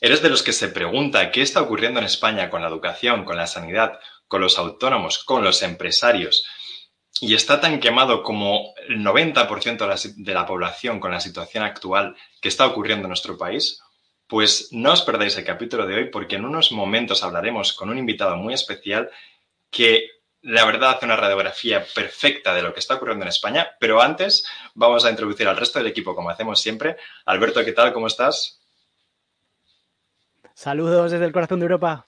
¿Eres de los que se pregunta qué está ocurriendo en España con la educación, con la sanidad, con los autónomos, con los empresarios? Y está tan quemado como el 90% de la población con la situación actual que está ocurriendo en nuestro país, pues no os perdáis el capítulo de hoy porque en unos momentos hablaremos con un invitado muy especial que la verdad hace una radiografía perfecta de lo que está ocurriendo en España, pero antes vamos a introducir al resto del equipo como hacemos siempre. Alberto, ¿qué tal? ¿Cómo estás? Saludos desde el corazón de Europa.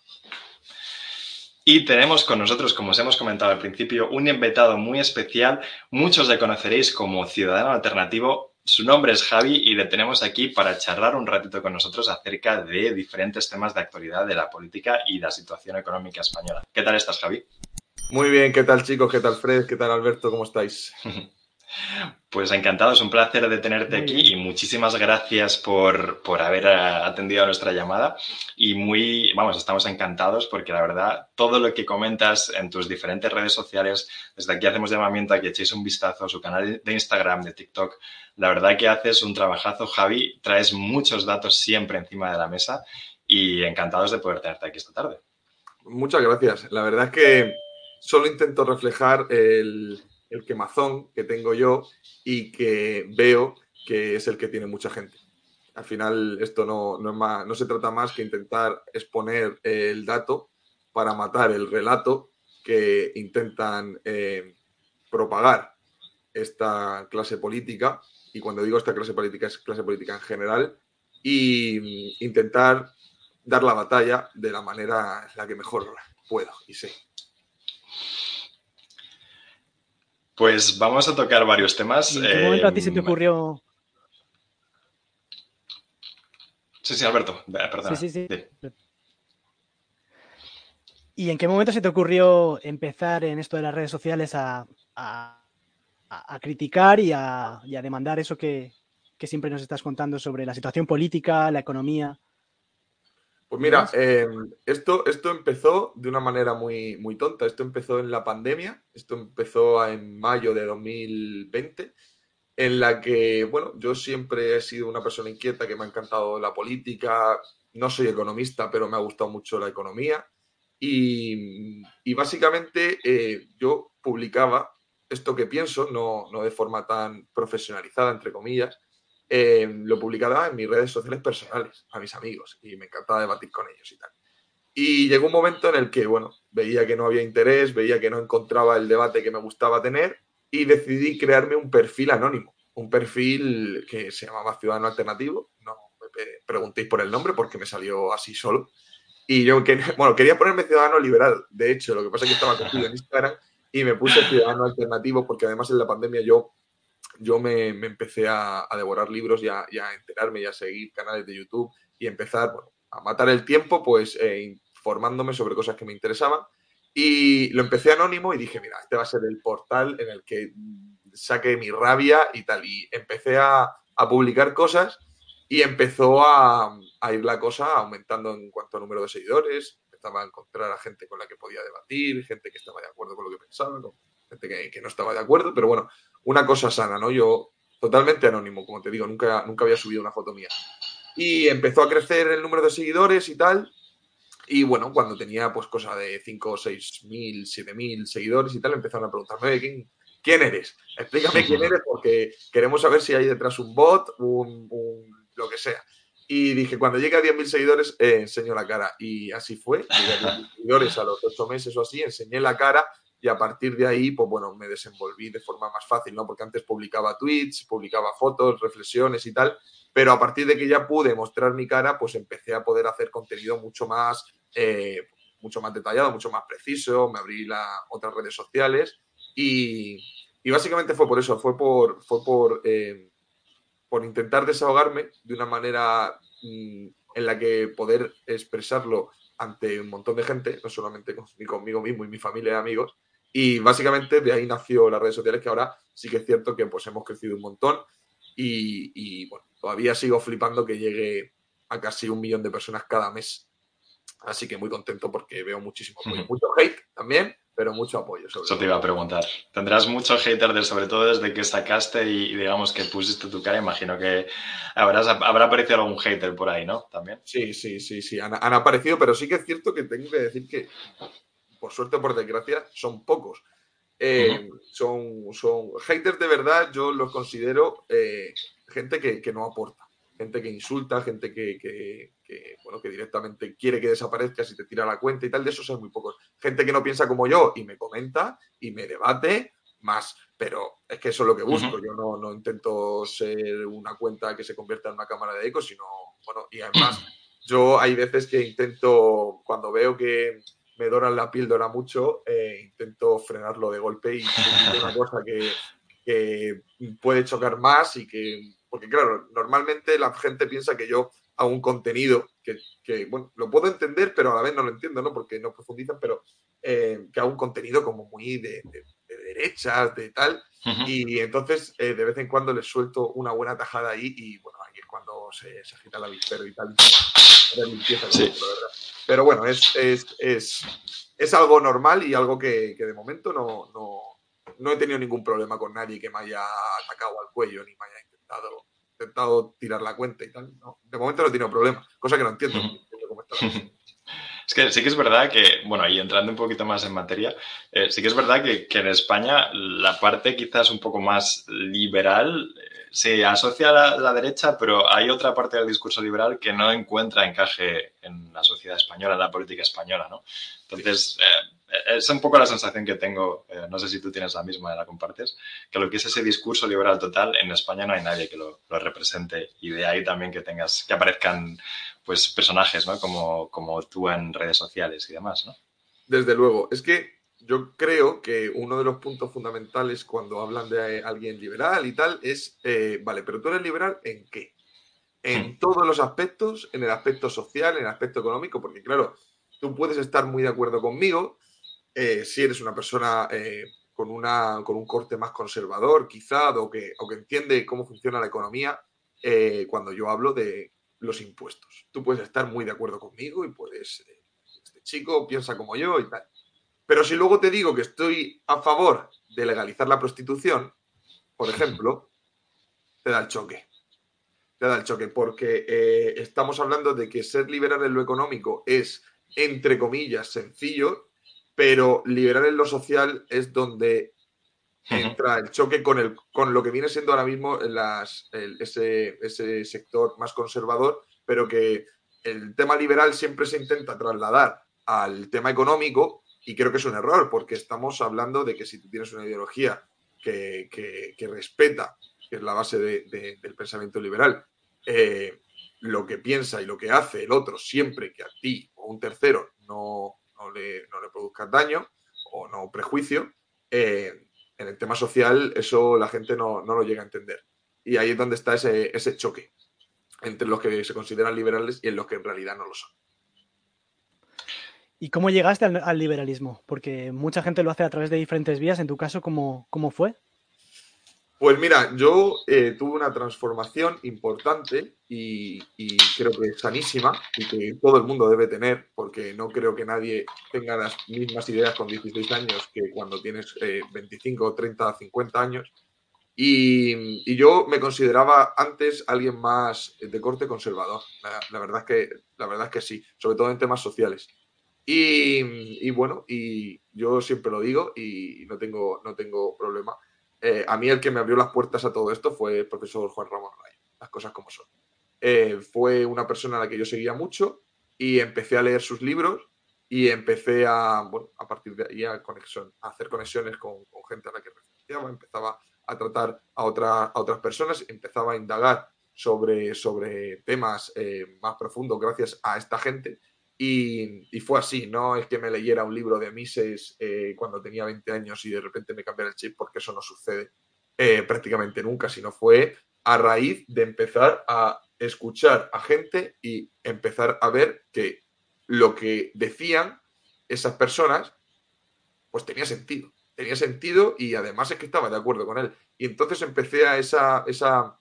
Y tenemos con nosotros, como os hemos comentado al principio, un invitado muy especial. Muchos le conoceréis como Ciudadano Alternativo. Su nombre es Javi y le tenemos aquí para charlar un ratito con nosotros acerca de diferentes temas de actualidad de la política y la situación económica española. ¿Qué tal estás, Javi? Muy bien, ¿qué tal chicos? ¿Qué tal Fred? ¿Qué tal Alberto? ¿Cómo estáis? Pues encantado, es un placer de tenerte aquí y muchísimas gracias por, por, haber eh, atendido a nuestra llamada. Y muy, vamos, estamos encantados porque la verdad, todo lo que comentas en tus diferentes redes sociales, desde aquí hacemos llamamiento a que echéis un vistazo a su canal de Instagram, de TikTok. La verdad que haces un trabajazo, Javi, traes muchos datos siempre encima de la mesa y encantados de poder tenerte aquí esta tarde. Muchas gracias. La verdad es que solo intento reflejar el, quemazón que tengo yo y que veo que es el que tiene mucha gente. Al final esto no, no, es más, no se trata más que intentar exponer el dato para matar el relato que intentan eh, propagar esta clase política, y cuando digo esta clase política es clase política en general, y intentar dar la batalla de la manera en la que mejor puedo y sé. Pues vamos a tocar varios temas. ¿En qué momento a ti se te em, ocurrió? Sí, sí, Alberto. Sí, sí, sí. ¿Y en qué momento se te ocurrió empezar en esto de las redes sociales a, criticar y a, demandar eso que, siempre nos estás contando sobre la situación política, la economía? Pues mira, em, esto, esto empezó de una manera muy, muy tonta. Esto empezó en la pandemia, esto empezó en mayo de 2020, en la que, bueno, yo siempre he sido una persona inquieta que me ha encantado la política. No soy economista, pero me ha gustado mucho la economía. Y, básicamente eh, yo publicaba esto que pienso, no, no de forma tan profesionalizada, entre comillas, eh, lo publicaba en mis redes sociales personales, a mis amigos, y me encantaba debatir con ellos y tal. Y llegó un momento en el que, bueno, veía que no había interés, veía que no encontraba el debate que me gustaba tener y decidí crearme un perfil anónimo, un perfil que se llamaba Ciudadano Alternativo, no me preguntéis por el nombre porque me salió así solo. Y yo, bueno, quería ponerme Ciudadano Liberal, de hecho, lo que pasa es que estaba cogido en Instagram y me puse Ciudadano Alternativo porque además en la pandemia yo yo me, empecé a, devorar libros y a, enterarme y a seguir canales de YouTube y empezar a matar el tiempo, pues eh, informándome sobre cosas que me interesaban. Y lo empecé anónimo y dije, mira, este va a ser el portal en el que saque mi rabia y tal. Y empecé a, publicar cosas y empezó a, ir la cosa aumentando en cuanto a número de seguidores. Empezaba a encontrar a gente con la que podía debatir, gente que estaba de acuerdo con lo que pensaba, gente que, que no estaba de acuerdo, pero bueno, una cosa sana, ¿no? Yo totalmente anónimo, como te digo, nunca, nunca había subido una foto mía. Y empezó a crecer el número de seguidores y tal. Y bueno, cuando tenía pues cosa de 5, 6 mil, 7 mil seguidores y tal, empezaron a preguntarme, ¿quién, ¿quién eres? Explícame quién eres porque queremos saber si hay detrás un bot, un, lo que sea. Y dije, cuando llegue a 10.000 seguidores, eh, enseño la cara. Y así fue. Llegué a 10.000 seguidores a los 8 meses o así, enseñé la cara y a partir de ahí, pues bueno, me desenvolví de forma más fácil, ¿no? Porque antes publicaba tweets, publicaba fotos, reflexiones y tal, pero a partir de que ya pude mostrar mi cara, pues empecé a poder hacer contenido mucho más, eh, mucho más detallado, mucho más preciso, me abrí las otras redes sociales y, básicamente fue por eso, fue por, fue por, eh, por intentar desahogarme de una manera mm, en la que poder expresarlo ante un montón de gente, no solamente conmigo mismo y mi familia y amigos, y básicamente de ahí nació las redes sociales, que ahora sí que es cierto que pues hemos crecido un montón y, bueno, todavía sigo flipando que llegue a casi un millón de personas cada mes. Así que muy contento porque veo muchísimo apoyo. Mucho hate también, pero mucho apoyo. Eso te iba a preguntar. Tendrás mucho hater, sobre todo desde que sacaste y, digamos que pusiste tu cara. Imagino que habrás, habrá aparecido algún hater por ahí, ¿no? También. Sí, sí, sí, sí. Han, aparecido, pero sí que es cierto que tengo que decir que, por suerte o por desgracia, son pocos. Eh, son, son haters de verdad, yo los considero eh, gente que no aporta gente que insulta, gente que, bueno, que directamente quiere que desaparezcas y te tira la cuenta y tal, de esos hay muy pocos. Gente que no piensa como yo y me comenta y me debate más, pero es que eso es lo que busco. Yo no, no, intento ser una cuenta que se convierta en una cámara de eco, sino, bueno, y además yo hay veces que intento, cuando veo que me doran la píldora mucho, eh, intento frenarlo de golpe y una cosa que, que puede chocar más y que porque claro, normalmente la gente piensa que yo hago un contenido que, bueno, lo puedo entender, pero a la vez no lo entiendo, ¿no? Porque no profundizan, pero eh, que hago un contenido como muy de, derechas, de tal, y entonces eh, de vez en cuando les suelto una buena tajada ahí y bueno, ahí es cuando se, agita la vispero y tal. Pero bueno, es, es, algo normal y algo que, de momento no, no, no he tenido ningún problema con nadie que me haya atacado al cuello ni me haya intentado, tirar la cuenta y tal. de momento no he tenido problema, cosa que no entiendo. Es que sí que es verdad que, bueno, y entrando un poquito más en materia, eh, sí que es verdad que, en España la parte quizás un poco más liberal se asocia a la, derecha, pero hay otra parte del discurso liberal que no encuentra encaje en la sociedad española, en la política española, ¿no? Entonces, eh, es un poco la sensación que tengo, eh, no sé si tú tienes la misma, la compartes, que lo que es ese discurso liberal total, en España no hay nadie que lo, represente y de ahí también que tengas, que aparezcan pues personajes, ¿no? Como, como tú en redes sociales y demás, ¿no? Desde luego, es que yo creo que uno de los puntos fundamentales cuando hablan de alguien liberal y tal es, eh, vale, pero tú eres liberal en qué? En hmm. todos los aspectos, en el aspecto social, en el aspecto económico, porque claro, tú puedes estar muy de acuerdo conmigo, eh, si eres una persona eh, con, una, con un corte más conservador, quizá, o que, o que entiende cómo funciona la economía, cuando yo hablo de los impuestos. Tú puedes estar muy de acuerdo conmigo y puedes, este chico piensa como yo y tal. Pero si luego te digo que estoy a favor de legalizar la prostitución, por ejemplo, te da el choque. Te da el choque porque estamos hablando de que ser liberal en lo económico es, entre comillas, sencillo pero liberar en lo social es donde entra el choque con, el, con lo que viene siendo ahora mismo las, ese, ese, sector más conservador, pero que el tema liberal siempre se intenta trasladar al tema económico y creo que es un error, porque estamos hablando de que si tú tienes una ideología que, que, respeta, que es la base del pensamiento liberal, eh, lo que piensa y lo que hace el otro siempre que a ti o un tercero no, no le, no le produzcas daño o no prejuicio, eh, en el tema social eso la gente no, lo llega a entender. Y ahí es donde está ese, ese choque entre los que se consideran liberales y en los que en realidad no lo son. ¿Y cómo llegaste al, liberalismo? Porque mucha gente lo hace a través de diferentes vías. En tu caso, ¿cómo, cómo fue? Pues mira, yo eh, tuve una transformación importante y, creo que sanísima y que todo el mundo debe tener, porque no creo que nadie tenga las mismas ideas con 16 años que cuando tienes 25, 30, 50 años. Y, yo me consideraba antes alguien más de corte conservador. La, verdad, es que, la verdad es que sí, sobre todo en temas sociales. Y, y bueno, y yo siempre lo digo y no tengo, no tengo problema eh, a mí el que me abrió las puertas a todo esto fue el profesor Juan Ramón Rayo, las cosas como son. Eh, fue una persona a la que yo seguía mucho y empecé a leer sus libros y empecé a, bueno, a partir de ahí a, conexión, a hacer conexiones con, gente a la que referenciaba, empezaba a tratar a, a otras personas, empezaba a indagar sobre, sobre temas eh, más profundos gracias a esta gente y, fue así, no es que me leyera un libro de Mises eh, cuando tenía 20 años y de repente me cambiara el chip, porque eso no sucede eh, prácticamente nunca, sino fue a raíz de empezar a escuchar a gente y empezar a ver que lo que decían esas personas, pues tenía sentido. Tenía sentido y además es que estaba de acuerdo con él. Y entonces empecé a esa, esa,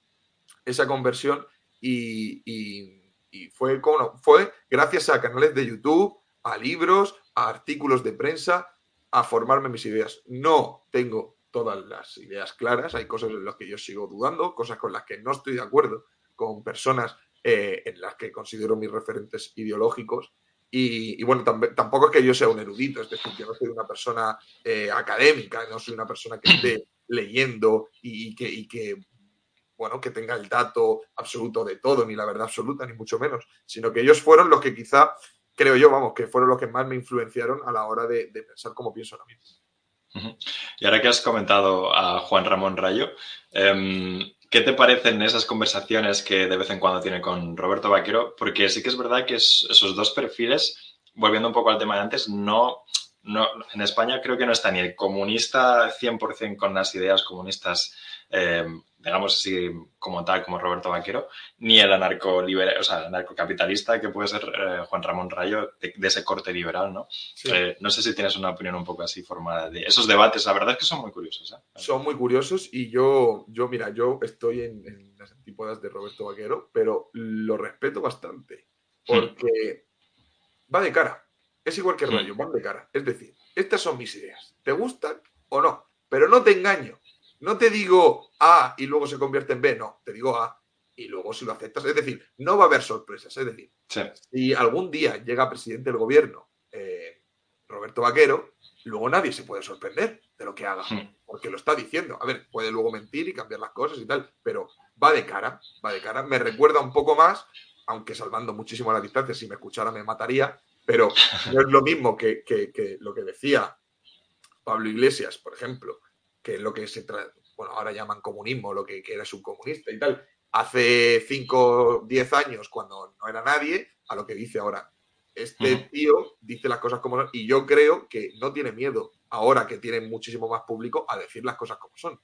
esa conversión y, y, y fue, como, fue gracias a canales de YouTube, a libros, a artículos de prensa, a formarme mis ideas. No tengo todas las ideas claras, hay cosas en las que yo sigo dudando, cosas con las que no estoy de acuerdo, con personas eh, en las que considero mis referentes ideológicos. Y, bueno, tampoco es que yo sea un erudito, es decir, yo no soy una persona eh, académica, no soy una persona que esté leyendo y, que, y que, bueno, que tenga el dato absoluto de todo, ni la verdad absoluta, ni mucho menos, sino que ellos fueron los que quizá, creo yo, vamos, que fueron los que más me influenciaron a la hora de, pensar como pienso ahora mismo. Y ahora que has comentado a Juan Ramón Rayo, em, ¿Qué te parecen esas conversaciones que de vez en cuando tiene con Roberto Vaquero? Porque sí que es verdad que esos dos perfiles, volviendo un poco al tema de antes, no, no en España creo que no está ni el comunista 100% con las ideas comunistas eh, digamos así, como tal, como Roberto Vaquero, ni el anarco o sea, el anarcocapitalista que puede ser eh, Juan Ramón Rayo de, ese corte liberal, ¿no? Eh, no sé si tienes una opinión un poco así formada de esos debates, la verdad es que son muy curiosos. ¿eh? Son muy curiosos y yo, yo mira, yo estoy en, las antípodas de Roberto Vaquero, pero lo respeto bastante porque va de cara. Es igual que Rayo, van de cara. Es decir, estas son mis ideas. ¿Te gustan o no? Pero no te engaño no te digo A y luego se convierte en B, no, te digo A y luego si lo aceptas. Es decir, no va a haber sorpresas. Es decir, si algún día llega presidente del gobierno eh, Roberto Vaquero, luego nadie se puede sorprender de lo que haga, porque lo está diciendo. A ver, puede luego mentir y cambiar las cosas y tal, pero va de cara, va de cara. Me recuerda un poco más, aunque salvando muchísimo la distancia, si me escuchara me mataría, pero no es lo mismo que, que lo que decía Pablo Iglesias, por ejemplo, que es lo que se bueno, ahora llaman comunismo, lo que, era subcomunista y tal, hace 5 o 10 años, cuando no era nadie, a lo que dice ahora. Este tío dice las cosas como son y yo creo que no tiene miedo, ahora que tiene muchísimo más público, a decir las cosas como son.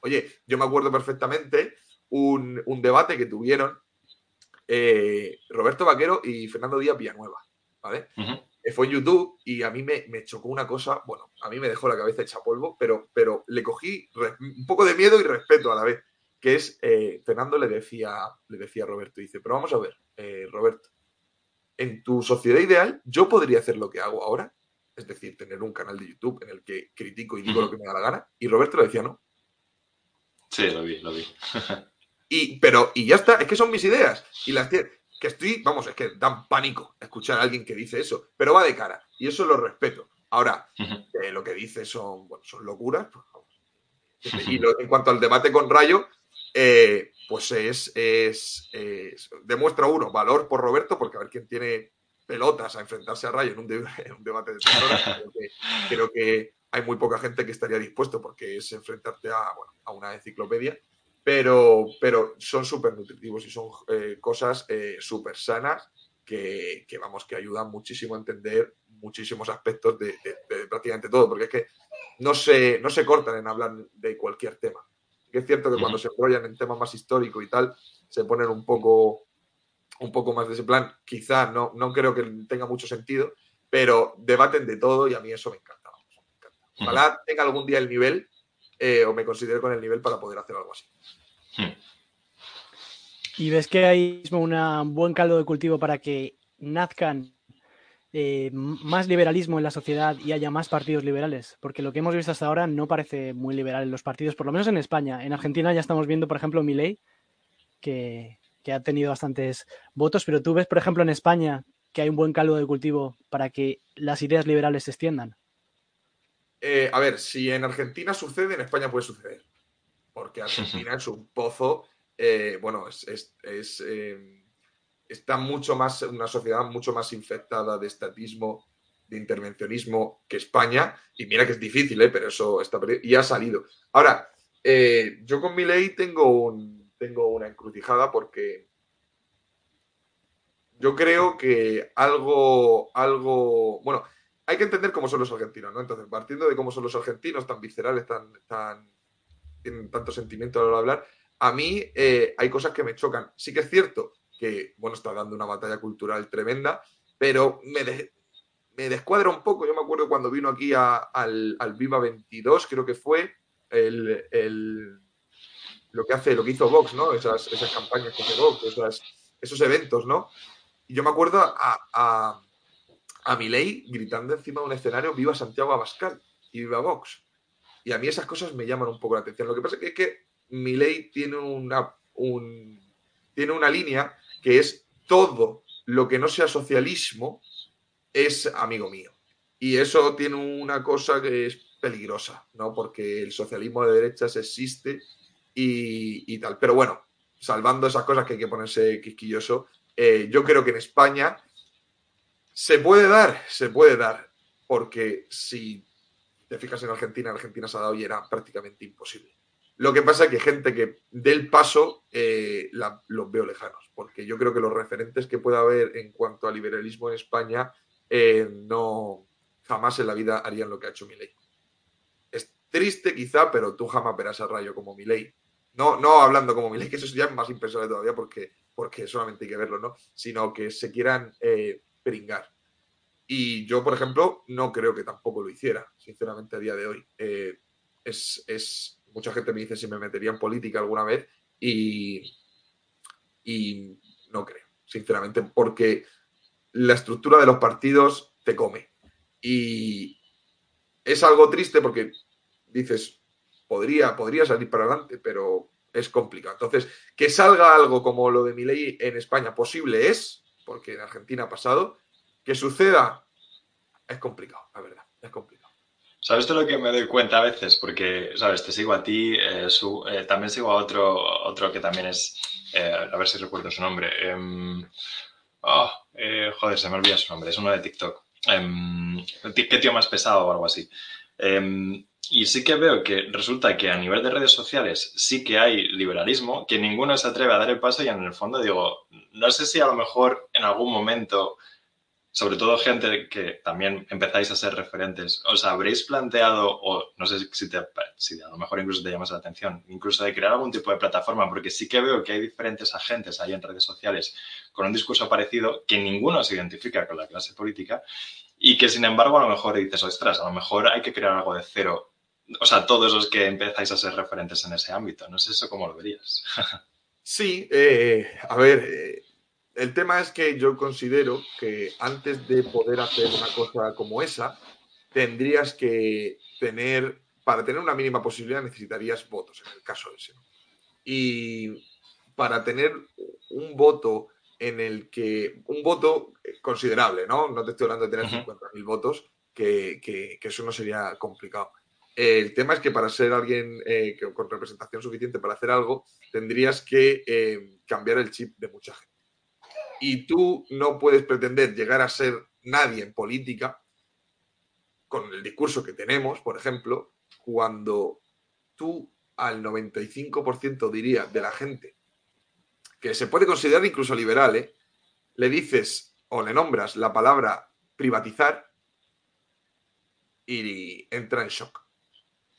Oye, yo me acuerdo perfectamente un, debate que tuvieron eh, Roberto Vaquero y Fernando Díaz Villanueva, ¿vale? Fue en YouTube y a mí me, chocó una cosa, bueno, a mí me dejó la cabeza hecha polvo, pero, pero le cogí un poco de miedo y respeto a la vez, que es, eh, Fernando le decía, le decía a Roberto, dice, pero vamos a ver, eh, Roberto, en tu sociedad ideal yo podría hacer lo que hago ahora, es decir, tener un canal de YouTube en el que critico y digo lo que me da la gana, y Roberto le decía, no. Sí, lo vi, lo vi. y, pero, y ya está, es que son mis ideas, y las que estoy, vamos, es que dan pánico escuchar a alguien que dice eso, pero va de cara y eso lo respeto. Ahora, eh, lo que dice son, bueno, son locuras. Pues, y en cuanto al debate con Rayo, eh, pues es, es, demuestra uno valor por Roberto, porque a ver quién tiene pelotas a enfrentarse a Rayo en un, debate de tres horas. Creo que, creo que, hay muy poca gente que estaría dispuesto, porque es enfrentarte a, bueno, a una enciclopedia pero, pero son súper nutritivos y son eh, cosas eh, súper sanas que, vamos, que ayudan muchísimo a entender muchísimos aspectos de, prácticamente todo, porque es que no se, no se cortan en hablar de cualquier tema. es cierto que cuando se enrollan en temas más históricos y tal, se ponen un poco, un poco más de ese plan. Quizá no, no creo que tenga mucho sentido, pero debaten de todo y a mí eso me encanta. Ojalá tenga algún día el nivel eh, o me considero con el nivel para poder hacer algo así. Hmm. ¿Y ves que hay un buen caldo de cultivo para que nazcan eh, más liberalismo en la sociedad y haya más partidos liberales? Porque lo que hemos visto hasta ahora no parece muy liberal en los partidos, por lo menos en España. En Argentina ya estamos viendo, por ejemplo, Milei, que, que ha tenido bastantes votos, pero tú ves, por ejemplo, en España que hay un buen caldo de cultivo para que las ideas liberales se extiendan. Eh, a ver, si en Argentina sucede, en España puede suceder. Porque Argentina es un pozo, eh, bueno, es, eh, está mucho más, una sociedad mucho más infectada de estatismo, de intervencionismo que España. Y mira que es difícil, pero eso está y ha salido. Ahora, yo con mi ley tengo, un, tengo una encrucijada porque yo creo que algo, algo, bueno, hay que entender cómo son los argentinos, ¿no? Entonces, partiendo de cómo son los argentinos, tan viscerales, tan, tan tienen tanto sentimiento a hablar, a mí eh, hay cosas que me chocan. Sí que es cierto que, bueno, está dando una batalla cultural tremenda, pero me, me descuadra un poco. Yo me acuerdo cuando vino aquí al, Viva 22, creo que fue, el, lo que hace, lo que hizo Vox, ¿no? Esas, esas campañas que hace Vox, esos eventos, ¿no? Y yo me acuerdo a, a, a Milei gritando encima de un escenario, viva Santiago Abascal y viva Vox. Y a mí esas cosas me llaman un poco la atención. Lo que pasa es que, Milei tiene una, un, tiene una línea que es todo lo que no sea socialismo es amigo mío. Y eso tiene una cosa que es peligrosa, ¿no? Porque el socialismo de derechas existe y, tal. Pero bueno, salvando esas cosas que hay que ponerse quisquilloso, eh, yo creo que en España se puede dar, se puede dar, porque si te fijas en Argentina, Argentina se ha dado y era prácticamente imposible. Lo que pasa es que gente que del paso eh, los veo lejanos, porque yo creo que los referentes que pueda haber en cuanto a liberalismo en España eh, no jamás en la vida harían lo que ha hecho Milei. Es triste quizá, pero tú jamás verás a Rayo como Milei. No, no hablando como Milei, que eso ya es más impensable todavía porque, porque solamente hay que verlo, ¿no? Sino que se quieran eh, pringar. Y yo, por ejemplo, no creo que tampoco lo hiciera, sinceramente, a día de hoy. Eh, es, es, mucha gente me dice si me metería en política alguna vez y, y no creo, sinceramente, porque la estructura de los partidos te come. Y es algo triste porque dices, podría, podría salir para adelante, pero es complicado. Entonces, que salga algo como lo de mi ley en España posible es, porque en Argentina ha pasado, que suceda es complicado, la verdad, es complicado. ¿Sabes de lo que me doy cuenta a veces? Porque, ¿sabes? Te sigo a ti, eh, eh, también sigo a otro, otro que también es, eh, a ver si recuerdo su nombre. Oh, joder, se me olvida su nombre, es uno de TikTok. Em, ¿Qué tío más pesado o algo así? Em, y sí que veo que resulta que a nivel de redes sociales sí que hay liberalismo, que ninguno se atreve a dar el paso y en el fondo digo, no sé si a lo mejor en algún momento sobre todo gente que también empezáis a ser referentes, ¿os habréis planteado, o no sé si, te, si a lo mejor incluso te llamas la atención, incluso de crear algún tipo de plataforma? Porque sí que veo que hay diferentes agentes ahí en redes sociales con un discurso parecido que ninguno se identifica con la clase política y que sin embargo a lo mejor dices, ostras, a lo mejor hay que crear algo de cero. O sea, todos los que empezáis a ser referentes en ese ámbito. No sé eso cómo lo verías. Sí, eh, a ver, eh, el tema es que yo considero que antes de poder hacer una cosa como esa, tendrías que tener, para tener una mínima posibilidad necesitarías votos, en el caso ese. Y para tener un voto en el que, un voto considerable, ¿no? No te estoy hablando de tener 50.000 votos, que, eso no sería complicado. El tema es que para ser alguien eh, con representación suficiente para hacer algo, tendrías que eh, cambiar el chip de mucha gente y tú no puedes pretender llegar a ser nadie en política con el discurso que tenemos, por ejemplo, cuando tú al 95% diría de la gente que se puede considerar incluso liberal, ¿eh? le dices o le nombras la palabra privatizar y entra en shock.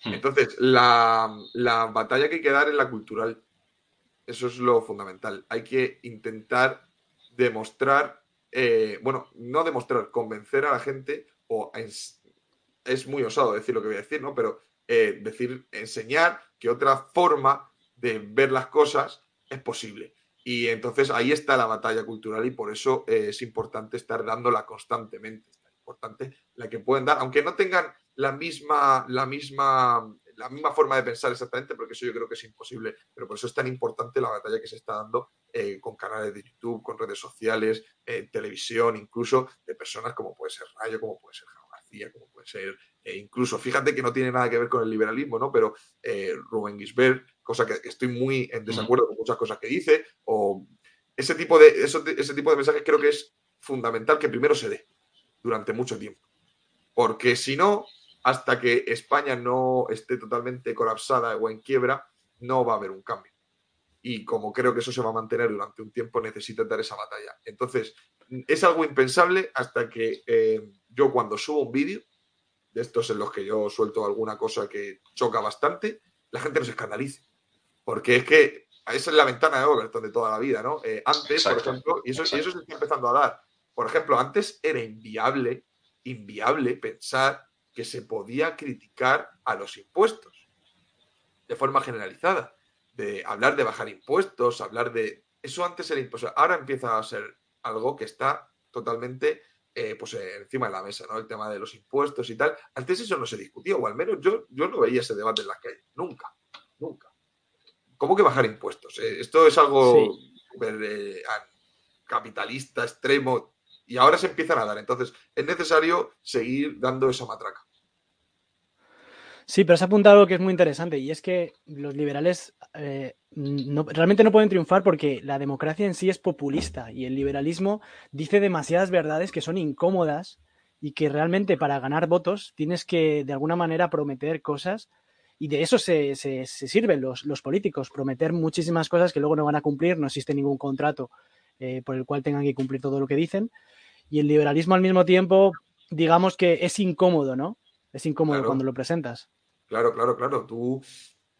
Hmm. Entonces, la, la batalla que hay que dar es la cultural. Eso es lo fundamental. Hay que intentar demostrar, eh, bueno, no demostrar, convencer a la gente, o es, muy osado decir lo que voy a decir, ¿no? Pero eh, decir, enseñar que otra forma de ver las cosas es posible. Y entonces ahí está la batalla cultural y por eso eh, es importante estar dándola constantemente. Es importante la que pueden dar, aunque no tengan la misma, la misma la misma forma de pensar exactamente, porque eso yo creo que es imposible, pero por eso es tan importante la batalla que se está dando eh, con canales de YouTube, con redes sociales, eh, televisión, incluso de personas como puede ser Rayo, como puede ser Jao García, como puede ser eh, incluso, fíjate que no tiene nada que ver con el liberalismo, ¿no? Pero Rubén Gisbert, cosa que estoy muy en desacuerdo con muchas cosas que dice, o ese tipo de, ese tipo de mensajes creo que es fundamental que primero se dé durante mucho tiempo. Porque si no, hasta que España no esté totalmente colapsada o en quiebra, no va a haber un cambio. Y como creo que eso se va a mantener durante un tiempo, necesito dar esa batalla. Entonces, es algo impensable hasta que eh, yo cuando subo un vídeo, de estos en los que yo suelto alguna cosa que choca bastante, la gente no se escandalice. Porque es que esa es la ventana de Overton de toda la vida, ¿no? Eh, antes, por ejemplo, y eso, y eso se está empezando a dar. Por ejemplo, antes era inviable, inviable pensar que se podía criticar a los impuestos de forma generalizada. De hablar de bajar impuestos, hablar de. Eso antes era imposible. Ahora empieza a ser algo que está totalmente eh, pues, encima de la mesa, ¿no? El tema de los impuestos y tal. Antes eso no se discutía, o al menos yo, yo no veía ese debate en las calles. Nunca, nunca. ¿Cómo que bajar impuestos? Eh, esto es algo eh, capitalista, extremo, y ahora se empiezan a dar. Entonces, es necesario seguir dando esa matraca. Sí, pero has apuntado algo que es muy interesante y es que los liberales eh, realmente no pueden triunfar porque la democracia en sí es populista y el liberalismo dice demasiadas verdades que son incómodas y que realmente para ganar votos tienes que de alguna manera prometer cosas y de eso se, sirven los, políticos, prometer muchísimas cosas que luego no van a cumplir, no existe ningún contrato eh, por el cual tengan que cumplir todo lo que dicen y el liberalismo al mismo tiempo digamos que es incómodo, ¿no? Es incómodo cuando lo presentas. Claro, claro, claro. Tú,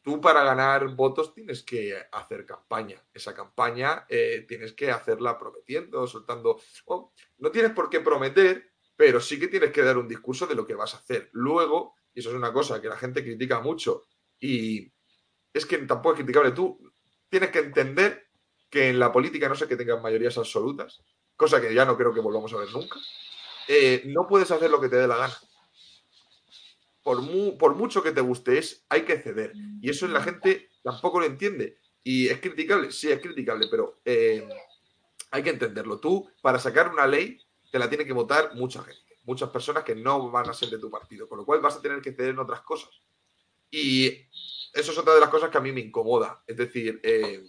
tú para ganar votos tienes que hacer campaña. Esa campaña eh, tienes que hacerla prometiendo, soltando. no tienes por qué prometer, pero sí que tienes que dar un discurso de lo que vas a hacer. Luego, y eso es una cosa que la gente critica mucho, y es que tampoco es criticable, tú tienes que entender que en la política no sé que tengan mayorías absolutas, cosa que ya no creo que volvamos a ver nunca. Eh, no puedes hacer lo que te dé la gana por, mucho que te guste, es, hay que ceder. Y eso la gente tampoco lo entiende. Y es criticable, sí, es criticable, pero eh, hay que entenderlo. Tú, para sacar una ley, te la tiene que votar mucha gente, muchas personas que no van a ser de tu partido, con lo cual vas a tener que ceder en otras cosas. Y eso es otra de las cosas que a mí me incomoda. Es decir, eh,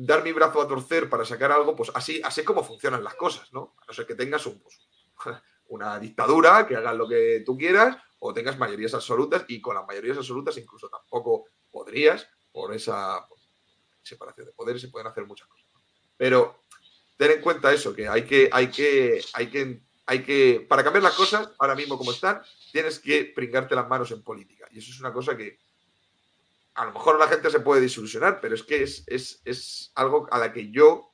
dar mi brazo a torcer para sacar algo, pues así, así es como funcionan las cosas, ¿no? A no ser que tengas un, pues, una dictadura, que hagas lo que tú quieras, o tengas mayorías absolutas y con las mayorías absolutas incluso tampoco podrías por esa separación de poderes se pueden hacer muchas cosas. Pero ten en cuenta eso, que hay que, hay que, hay que, hay que, para cambiar las cosas ahora mismo como están, tienes que pringarte las manos en política. Y eso es una cosa que a lo mejor la gente se puede disilusionar, pero es que es, es, es algo a la que yo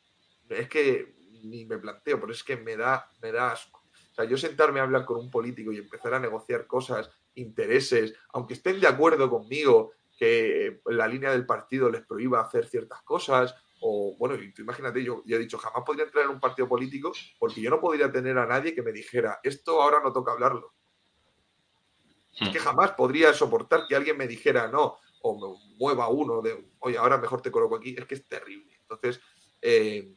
es que ni me planteo, pero es que me da, me da asco. O sea, yo sentarme a hablar con un político y empezar a negociar cosas, intereses, aunque estén de acuerdo conmigo que la línea del partido les prohíba hacer ciertas cosas, o bueno, tú imagínate, yo, he dicho, jamás podría entrar en un partido político porque yo no podría tener a nadie que me dijera, esto ahora no toca hablarlo. Es que hmm. jamás podría soportar que alguien me dijera, no, o me mueva uno de, oye, ahora mejor te coloco aquí, es que es terrible. Entonces, eh,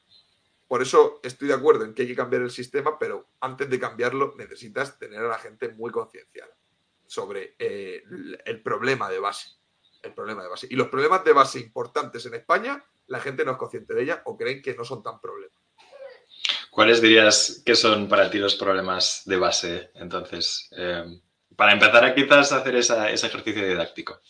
por eso estoy de acuerdo en que hay que cambiar el sistema, pero antes de cambiarlo necesitas tener a la gente muy concienciada sobre eh, el problema de base. El problema de base. Y los problemas de base importantes en España, la gente no es consciente de ella o creen que no son tan problemas. ¿Cuáles dirías que son para ti los problemas de base? Entonces, eh, para empezar a quizás hacer ese ejercicio didáctico,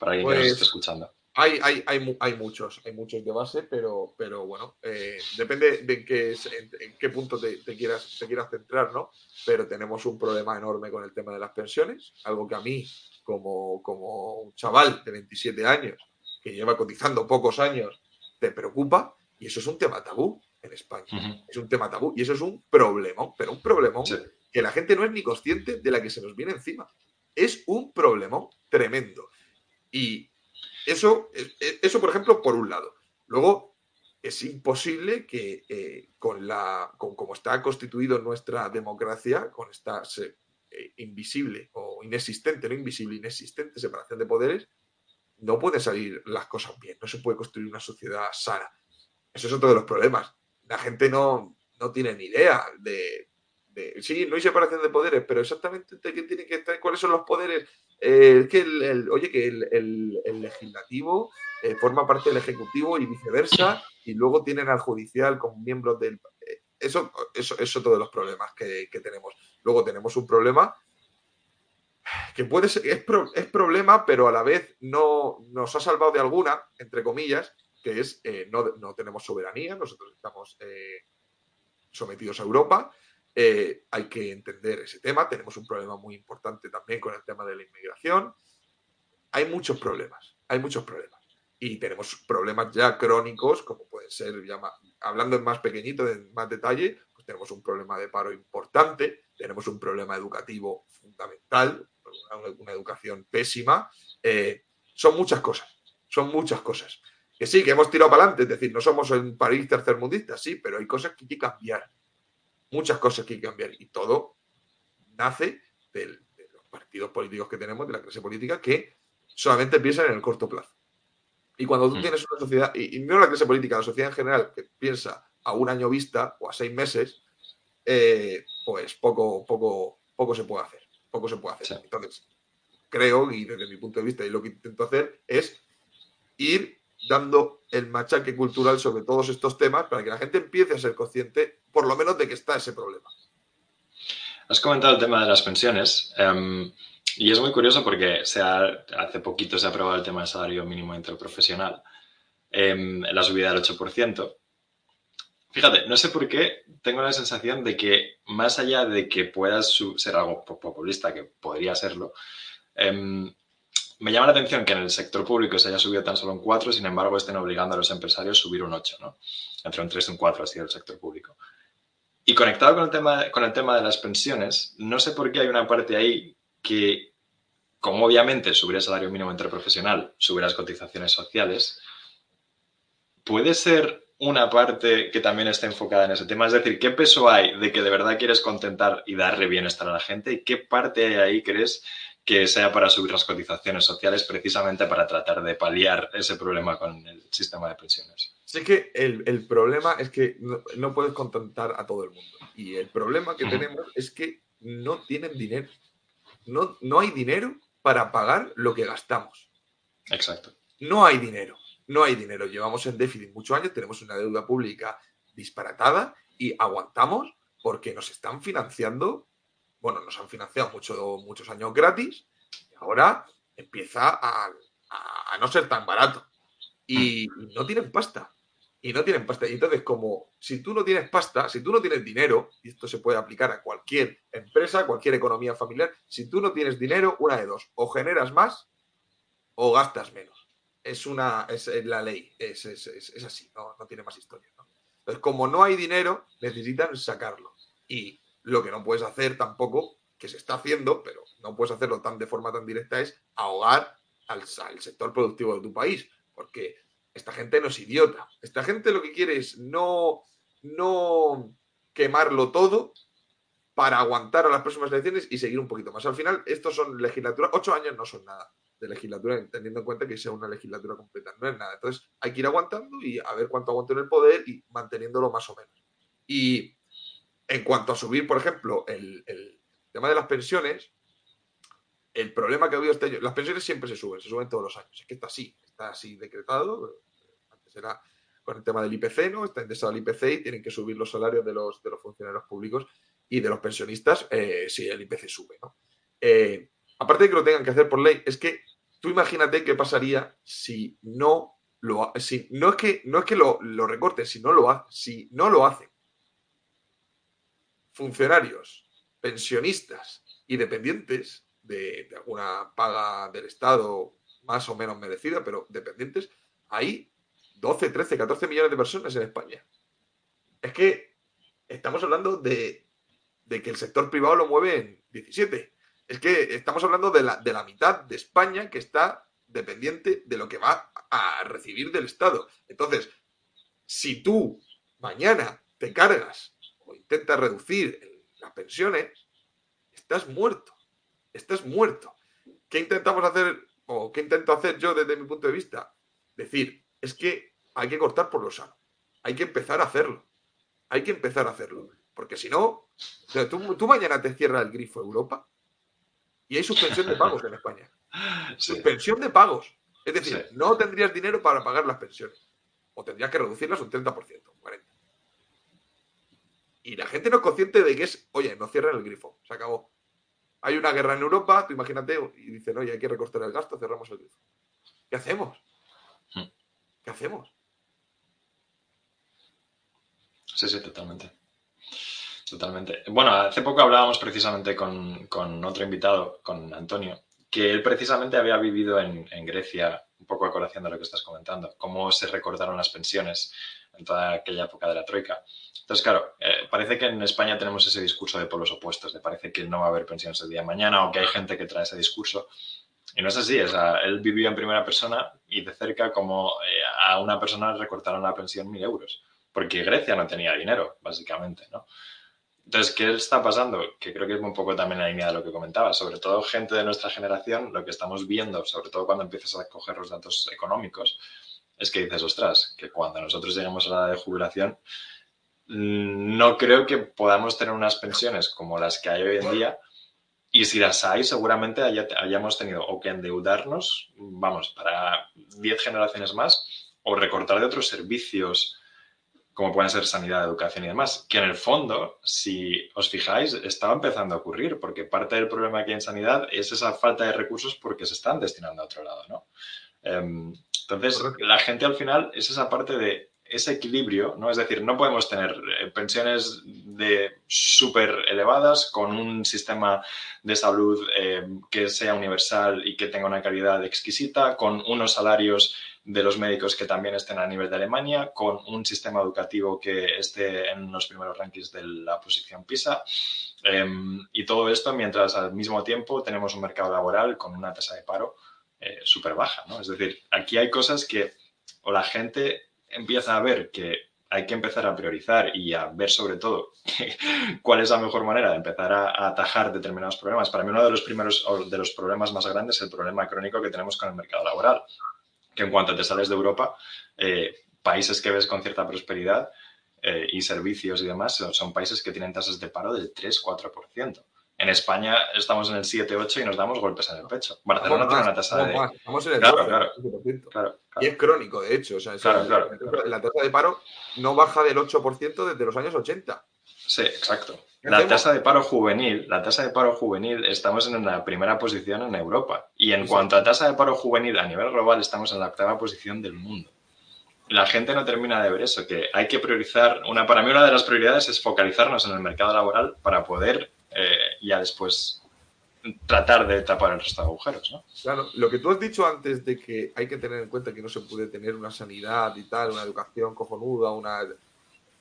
para alguien que nos esté pues, escuchando. Hay, hay, hay, hay, muchos, hay muchos de base, pero, pero bueno, eh, depende de qué, en, qué punto te, quieras, te quieras centrar, ¿no? Pero tenemos un problema enorme con el tema de las pensiones, algo que a mí, como, como un chaval de 27 años, que lleva cotizando pocos años, te preocupa, y eso es un tema tabú en España. Es un tema tabú, y eso es un problema, pero un problema que la gente no es ni consciente de la que se nos viene encima. Es un problema tremendo. Y eso, eso, por ejemplo, por un lado. Luego, es imposible que eh, con la con como está constituido nuestra democracia, con esta eh, invisible o inexistente, no invisible, inexistente separación de poderes, no pueden salir las cosas bien, no se puede construir una sociedad sana. Eso es otro de los problemas. La gente no, no tiene ni idea de, sí, no hay separación de poderes, pero exactamente ¿qué tiene que estar, cuáles son los poderes. Eh, que el, oye, que el, legislativo eh, forma parte del ejecutivo y viceversa, y luego tienen al judicial como miembros del. Eh, eso, eso es otro de los problemas que, tenemos. Luego tenemos un problema que puede ser, es, es, problema, pero a la vez no nos ha salvado de alguna, entre comillas, que es no, no, tenemos soberanía, nosotros estamos sometidos a Europa, eh, hay que entender ese tema. Tenemos un problema muy importante también con el tema de la inmigración. Hay muchos problemas, hay muchos problemas. Y tenemos problemas ya crónicos, como pueden ser, hablando en más pequeñito, en más detalle, pues tenemos un problema de paro importante, tenemos un problema educativo fundamental, una, educación pésima. Eh, son muchas cosas, son muchas cosas. Que sí, que hemos tirado para adelante, es decir, no somos un país tercermundista, sí, pero hay cosas que hay que cambiar. Muchas cosas que hay que cambiar. Y todo nace de los partidos políticos que tenemos, de la clase política, que solamente piensan en el corto plazo. Y cuando tú mm. tienes una sociedad, y, no la clase política, la sociedad en general, que piensa a un año vista o a seis meses, eh, pues poco, poco, poco se puede hacer. Poco se puede hacer. Entonces, creo, y desde mi punto de vista, y lo que intento hacer, es ir dando el machaque cultural sobre todos estos temas para que la gente empiece a ser consciente, por lo menos, de que está ese problema. Has comentado el tema de las pensiones. Em, y es muy curioso porque se hace poquito se ha aprobado el tema del salario mínimo interprofesional, eh, la subida del 8%. Fíjate, no sé por qué tengo la sensación de que más allá de que pueda ser algo populista, que podría serlo, em, me llama la atención que en el sector público se haya subido tan solo un 4, sin embargo estén obligando a los empresarios a subir un 8, ¿no? Entre un 3 y un 4 ha sido el sector público. Y conectado con el, tema, con el tema de las pensiones, no sé por qué hay una parte ahí que, como obviamente subir el salario mínimo interprofesional, subir las cotizaciones sociales, puede ser una parte que también está enfocada en ese tema. Es decir, ¿qué peso hay de que de verdad quieres contentar y darle bienestar a la gente? ¿Y qué parte hay ahí crees que sea para subir las cotizaciones sociales precisamente para tratar de paliar ese problema con el sistema de pensiones? Sí que el, problema es que no, puedes contentar a todo el mundo. Y el problema que tenemos es que no tienen dinero no, no hay dinero para pagar lo que gastamos. Exacto. No hay dinero, no hay dinero. Llevamos en déficit muchos años, tenemos una deuda pública disparatada y aguantamos porque nos están financiando, bueno, nos han financiado mucho, muchos años gratis y ahora empieza a, a no ser tan barato. Y mm. no tienen pasta y no tienen pasta. Y entonces, como si tú no tienes pasta, si tú no tienes dinero, y esto se puede aplicar a cualquier empresa, cualquier economía familiar, si tú no tienes dinero, una de dos, o generas más o gastas menos. Es una, es la ley, es, así, no, tiene más historia. Entonces, como no hay dinero, necesitan sacarlo. Y lo que no puedes hacer tampoco, que se está haciendo, pero no puedes hacerlo tan de forma tan directa, es ahogar al, sector productivo de tu país. Porque esta gente no es idiota. Esta gente lo que quiere es no, no quemarlo todo para aguantar a las próximas elecciones y seguir un poquito más. Al final, estos son legislaturas, ocho años no son nada de legislatura, teniendo en cuenta que sea una legislatura completa, no es nada. Entonces, hay que ir aguantando y a ver cuánto aguanto en el poder y manteniéndolo más o menos. Y en cuanto a subir, por ejemplo, el, tema de las pensiones, el problema que ha habido este año, las pensiones siempre se suben, se suben todos los años, es que está así, está así decretado, antes era con el tema del IPC, ¿no? Está indexado el IPC y tienen que subir los salarios de los, de los funcionarios públicos y de los pensionistas eh, si el IPC sube, ¿no? Eh, aparte de que lo tengan que hacer por ley, es que tú imagínate qué pasaría si no lo si no es que no es que lo, lo recorten, si no lo si no lo hacen. Funcionarios, pensionistas y dependientes de, alguna paga del Estado más o menos merecida, pero dependientes, hay 12, 13, 14 millones de personas en España. Es que estamos hablando de, que el sector privado lo mueve en 17. Es que estamos hablando de la, de la mitad de España que está dependiente de lo que va a recibir del Estado. Entonces, si tú mañana te cargas o intentas reducir las pensiones, estás muerto estás muerto. ¿Qué intentamos hacer o qué intento hacer yo desde mi punto de vista? Decir, es que hay que cortar por lo sano. Hay que empezar a hacerlo. Hay que empezar a hacerlo. Porque si no, tú, mañana te cierras el grifo Europa y hay suspensión de pagos en España. Suspensión de pagos. Es decir, no tendrías dinero para pagar las pensiones. O tendrías que reducirlas un 30%, un 40%. Y la gente no es consciente de que es, oye, no cierren el grifo, se acabó hay una guerra en Europa, tú imagínate, y dicen, oye, hay que recortar el gasto, cerramos el grifo. ¿Qué hacemos? Hmm. ¿Qué hacemos? Sí, sí, totalmente. Totalmente. Bueno, hace poco hablábamos precisamente con, otro invitado, con Antonio, que él precisamente había vivido en, en, Grecia, un poco a colación de lo que estás comentando, cómo se recortaron las pensiones en toda aquella época de la Troika. Entonces, claro, eh, parece que en España tenemos ese discurso de polos opuestos, de parece que no va a haber pensiones el día de mañana o que hay gente que trae ese discurso. Y no es así, él vivió en primera persona y de cerca como eh, a una persona le recortaron la pensión mil euros, porque Grecia no tenía dinero, básicamente, ¿no? Entonces, ¿qué está pasando? Que creo que es un poco también la línea de lo que comentaba. Sobre todo gente de nuestra generación, lo que estamos viendo, sobre todo cuando empiezas a coger los datos económicos, es que dices, ostras, que cuando nosotros lleguemos a la edad de jubilación, mm, no creo que podamos tener unas pensiones como las que hay hoy en día. Y si las hay, seguramente hayamos tenido o que endeudarnos, vamos, para 10 generaciones más, o recortar de otros servicios como pueden ser sanidad, educación y demás, que en el fondo, si os fijáis, estaba empezando a ocurrir, porque parte del problema que hay en sanidad es esa falta de recursos porque se están destinando a otro lado, ¿no? Em, entonces, la gente al final es esa parte de ese equilibrio, ¿no? Es decir, no podemos tener eh, pensiones de súper elevadas con un sistema de salud em, que sea universal y que tenga una calidad exquisita, con unos salarios de los médicos que también estén a nivel de Alemania, con un sistema educativo que esté en los primeros rankings de la posición PISA. Em, y todo esto mientras al mismo tiempo tenemos un mercado laboral con una tasa de paro eh, súper baja. ¿no? Es decir, aquí hay cosas que o la gente empieza a ver que hay que empezar a priorizar y a ver sobre todo cuál es la mejor manera de empezar a, atajar determinados problemas. Para mí uno de los primeros de los problemas más grandes es el problema crónico que tenemos con el mercado laboral que en cuanto te sales de Europa, eh, países que ves con cierta prosperidad eh, y servicios y demás son, países que tienen tasas de paro del 3-4%. En España estamos en el 7-8 y nos damos golpes en el pecho. Barcelona tiene una tasa de... Estamos en el claro, claro, Y es crónico, de hecho. la tasa de paro no baja del 8% desde los años 80. Sí, exacto. La tasa de paro juvenil, la tasa de paro juvenil, estamos en la primera posición en Europa. Y en cuanto a tasa de paro juvenil a nivel global, estamos en la octava posición del mundo. La gente no termina de ver eso, que hay que priorizar, una, para mí una de las prioridades es focalizarnos en el mercado laboral para poder eh, ya después tratar de tapar el resto de agujeros, ¿no? Claro, lo que tú has dicho antes de que hay que tener en cuenta que no se puede tener una sanidad y tal, una educación cojonuda, una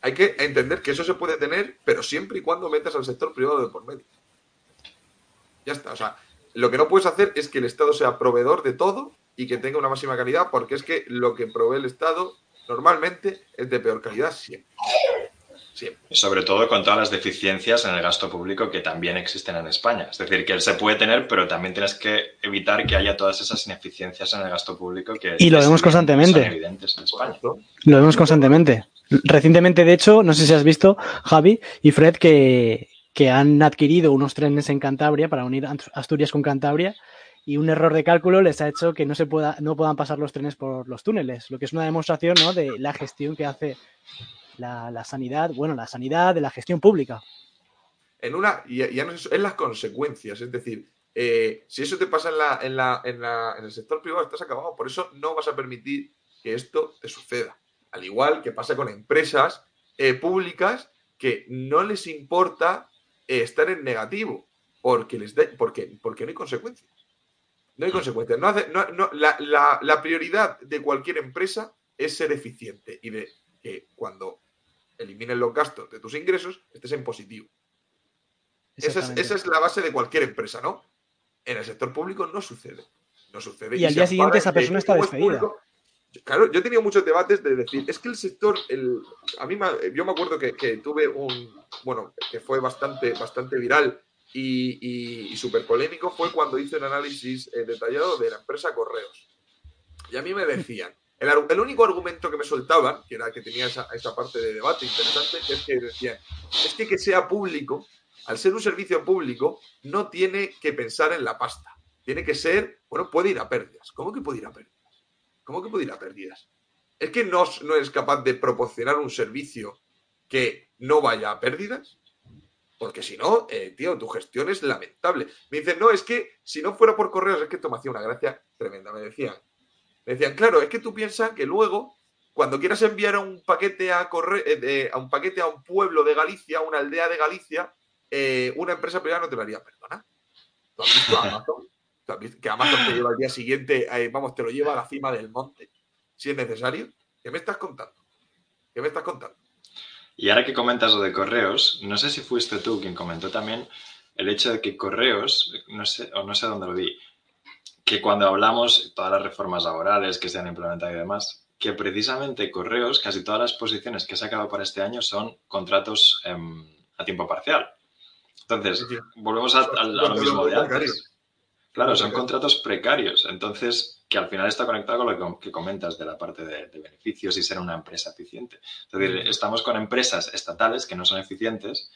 hay que entender que eso se puede tener, pero siempre y cuando metas al sector privado de por medio. Ya está. O sea, lo que no puedes hacer es que el Estado sea proveedor de todo y que tenga una máxima calidad, porque es que lo que provee el Estado normalmente es de peor calidad siempre. siempre. Sobre todo con todas las deficiencias en el gasto público que también existen en España. Es decir, que él se puede tener, pero también tienes que evitar que haya todas esas ineficiencias en el gasto público que y lo vemos constantemente. Son evidentes en España. Lo vemos constantemente. Recientemente, de hecho, no sé si has visto, Javi y Fred, que, han adquirido unos trenes en Cantabria para unir Asturias con Cantabria y un error de cálculo les ha hecho que no se pueda, no puedan pasar los trenes por los túneles, lo que es una demostración ¿no? de la gestión que hace la, sanidad, bueno, la sanidad de la gestión pública. En una, y ya no es en las consecuencias, es decir, eh, si eso te pasa en, la, en, la, en, la, en el sector privado, estás acabado. Por eso no vas a permitir que esto te suceda. Al igual que pasa con empresas eh, públicas que no les importa eh, estar en negativo porque, les porque, porque no hay consecuencias. No hay consecuencias. la, prioridad de cualquier empresa es ser eficiente y de que cuando eliminen los gastos de tus ingresos estés en positivo. Esa es, la base de cualquier empresa, ¿no? En el sector público no sucede. No sucede. Y, al día siguiente esa persona está despedida. Claro, yo he tenido muchos debates de decir, es que el sector, el, a mí yo me acuerdo que, tuve un, bueno, que fue bastante, bastante viral y, súper polémico, fue cuando hice un análisis eh, detallado de la empresa Correos. Y a mí me decían, el, el, único argumento que me soltaban, que era que tenía esa, esa parte de debate interesante, es que decían, es que que sea público, al ser un servicio público, no tiene que pensar en la pasta. Tiene que ser, bueno, puede ir a pérdidas. ¿Cómo que puede ir a pérdidas? ¿Cómo que puede ir a pérdidas? ¿Es que no, no es capaz de proporcionar un servicio que no vaya a pérdidas? Porque si no, eh, tío, tu gestión es lamentable. Me dicen, no, es que si no fuera por correos, es que esto me hacía una gracia tremenda. Me decían, me decían, claro, es que tú piensas que luego, cuando quieras enviar un paquete a, eh, a un paquete a un pueblo de Galicia, a una aldea de Galicia, eh, una empresa privada no te lo haría, perdona. ¿Tú visto Amazon? Que Amazon te lleva al día siguiente, eh, vamos, te lo lleva a la cima del monte, si es necesario. ¿Qué me estás contando? ¿Qué me estás contando? Y ahora que comentas lo de correos, no sé si fuiste tú quien comentó también el hecho de que correos, no sé, o no sé dónde lo vi, que cuando hablamos todas las reformas laborales que se han implementado y demás, que precisamente Correos, casi todas las posiciones que he sacado para este año son contratos em, a tiempo parcial. Entonces, volvemos a, lo mismo de antes. Claro, son contratos precarios. Entonces, que al final está conectado con lo que comentas de la parte de, beneficios y ser una empresa eficiente. Es decir, estamos con empresas estatales que no son eficientes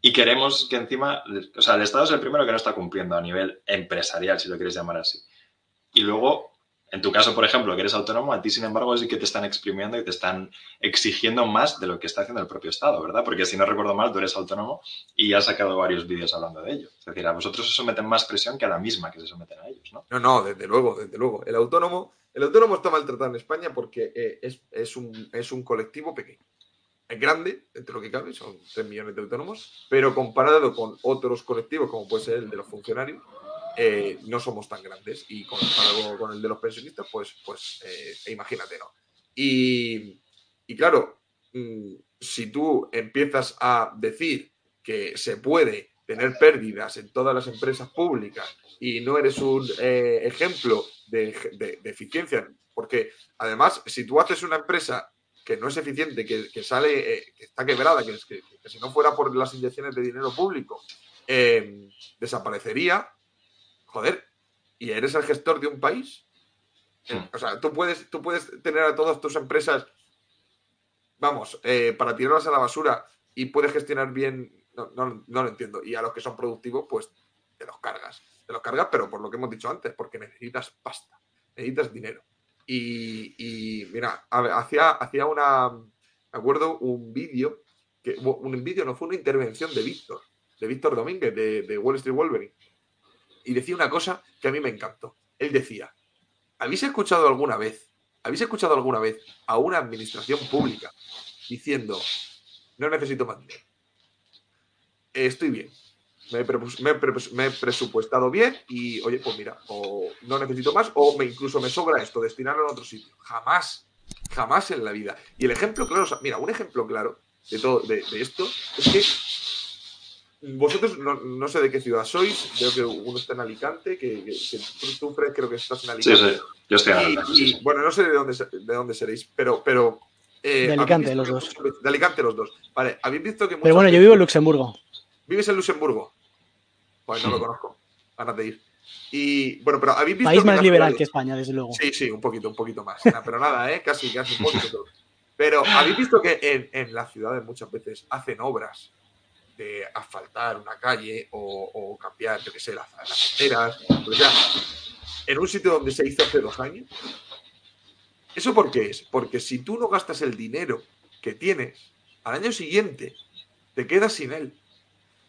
y queremos que encima, o sea, el Estado es el primero que no está cumpliendo a nivel empresarial, si lo quieres llamar así. Y luego en tu caso, por ejemplo, que eres autónomo, a ti, sin embargo, sí que te están exprimiendo y te están exigiendo más de lo que está haciendo el propio Estado, ¿verdad? Porque si no recuerdo mal, tú eres autónomo y has sacado varios vídeos hablando de ello. Es decir, a vosotros os someten más presión que a la misma que se someten a ellos, ¿no? No, no, desde luego, desde luego. El autónomo, el autónomo está maltratado en España porque eh, es, un, es un colectivo pequeño. Es grande, entre lo que cabe, son 3 millones de autónomos, pero comparado con otros colectivos, como puede ser el de los funcionarios, eh, no somos tan grandes. Y con, el de los pensionistas, pues, pues eh, imagínate, ¿no? Y, claro, mm, si tú empiezas a decir que se puede tener pérdidas en todas las empresas públicas y no eres un eh, ejemplo de, eficiencia, porque además, si tú haces una empresa que no es eficiente, que, sale, que está quebrada, que, que, si no fuera por las inyecciones de dinero público, desaparecería, joder, ¿y eres el gestor de un país? Hmm. O sea, tú puedes, tú puedes tener a todas tus empresas, vamos, eh, para tirarlas a la basura y puedes gestionar bien, no, lo entiendo. Y a los que son productivos, pues te los cargas. Te los cargas, pero por lo que hemos dicho antes, porque necesitas pasta, necesitas dinero. Y, mira, hacía, hacía una, me acuerdo, un vídeo, que un vídeo no fue una intervención de Víctor, de Víctor Domínguez, de, de Wall Street Wolverine y decía una cosa que a mí me encantó. Él decía, ¿habéis escuchado alguna vez, habéis escuchado alguna vez a una administración pública diciendo, no necesito más dinero? Estoy bien. Me he, presupuestado bien y, oye, pues mira, o no necesito más o me incluso me sobra esto, destinarlo a otro sitio. Jamás, jamás en la vida. Y el ejemplo claro, mira, un ejemplo claro de todo de esto es que vosotros no, sé de qué ciudad sois, creo que uno está en Alicante, que, tú, Fred, creo que estás en Alicante. Sí, sí, yo estoy en Alicante. Y, bueno, no sé de dónde, de dónde seréis, pero... pero eh, de Alicante, los dos. De Alicante, los dos. Vale, habéis visto que... Pero bueno, yo vivo en Luxemburgo. ¿Vives en Luxemburgo? Pues no lo conozco. Ganas de ir. Y bueno, pero habéis visto. País más liberal que España, desde luego. Sí, sí, un poquito, un poquito más. pero nada, ¿eh? Casi, casi un poquito. Pero habéis visto que en, en las ciudades muchas veces hacen obras de asfaltar una calle o, cambiar, yo qué sé, las, las en un sitio donde se hizo hace dos años. ¿Eso por qué es? Porque si tú no gastas el dinero que tienes, al año siguiente te quedas sin él.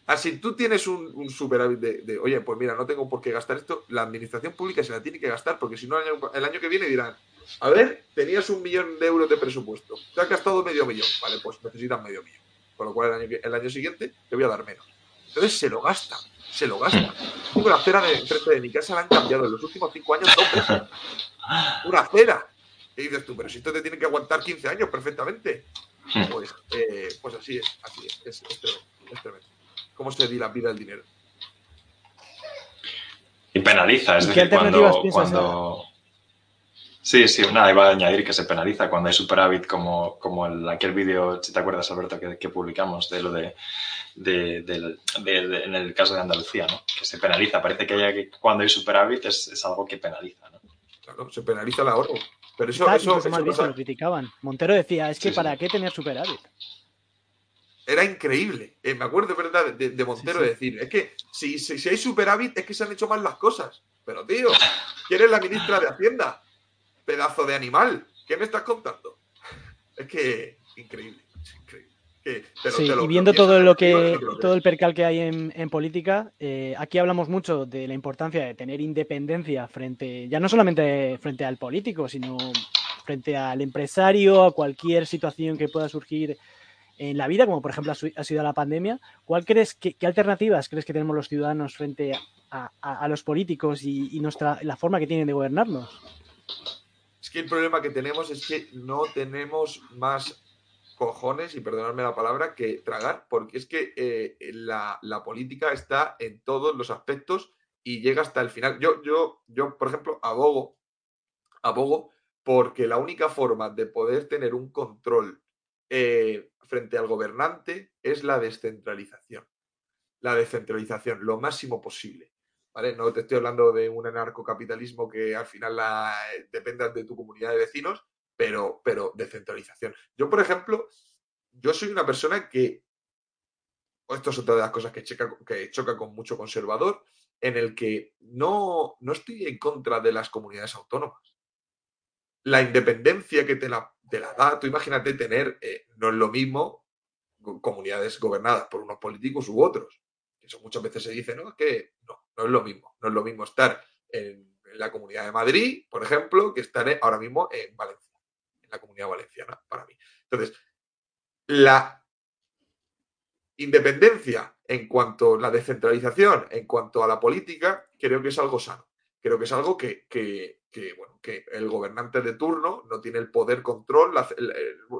Así tú tienes un, superávit de, oye, pues mira, no tengo por qué gastar esto, la administración pública se la tiene que gastar, porque si no, el año, el año que viene dirán, a ver, tenías un millón de euros de presupuesto, te has gastado medio millón, vale, pues necesitas medio millón. Con lo cual el año, siguiente te voy a dar menos. Entonces se lo gasta, se lo gasta. la acera de enfrente de mi casa la han cambiado en los últimos cinco años dos veces. Una acera. Y dices tú, pero si esto te tiene que aguantar 15 años perfectamente. Pues, eh, pues así es, así es. Es, tremendo, ¿Cómo se dilapida el dinero? Y penaliza, es decir, cuando, cuando, Sí, sí, nada, iba a añadir que se penaliza cuando hay superávit, como, como el, aquel vídeo, si te acuerdas, Alberto, que, publicamos de lo de, en el caso de Andalucía, ¿no? Que se penaliza. Parece que, haya, cuando hay superávit es, algo que penaliza, ¿no? Claro, se penaliza el ahorro. Pero eso, eso, más bien se lo criticaban. Montero decía, es que ¿para qué tener superávit? Era increíble. Eh, me acuerdo, ¿verdad? De, Montero decir, es que si, si, si hay superávit es que se han hecho mal las cosas. Pero, tío, ¿quién es la ministra de Hacienda? Pedazo de animal. ¿Qué me estás contando? Es que increíble, sí, y viendo todo lo que todo el percal que hay en, política, eh, aquí hablamos mucho de la importancia de tener independencia frente, ya no solamente frente al político, sino frente al empresario, a cualquier situación que pueda surgir en la vida, como por ejemplo ha sido la pandemia. ¿Cuál crees qué alternativas crees que tenemos los ciudadanos frente a, los políticos y, y, nuestra la forma que tienen de gobernarnos? Es que el problema que tenemos es que no tenemos más cojones, y perdonadme la palabra, que tragar, porque es que eh, la, política está en todos los aspectos y llega hasta el final. Yo, yo, yo, por ejemplo, abogo, abogo porque la única forma de poder tener un control eh, frente al gobernante es la descentralización. La descentralización, lo máximo posible. No te estoy hablando de un anarcocapitalismo que al final la, eh, dependas de tu comunidad de vecinos, pero, pero descentralización. Yo, por ejemplo, yo soy una persona que, esto es otra de las cosas que, que choca con mucho conservador, en el que no, no estoy en contra de las comunidades autónomas. La independencia que te la, la da, tú imagínate tener, eh, no es lo mismo comunidades gobernadas por unos políticos u otros. Eso muchas veces se dice, ¿no? Que no, no es lo mismo. No es lo mismo estar en, la comunidad de Madrid, por ejemplo, que estar ahora mismo en Valencia, en la comunidad valenciana, para mí. Entonces, la independencia en cuanto a la descentralización, en cuanto a la política, creo que es algo sano. Creo que es algo que, bueno, que el gobernante de turno no tiene el poder control,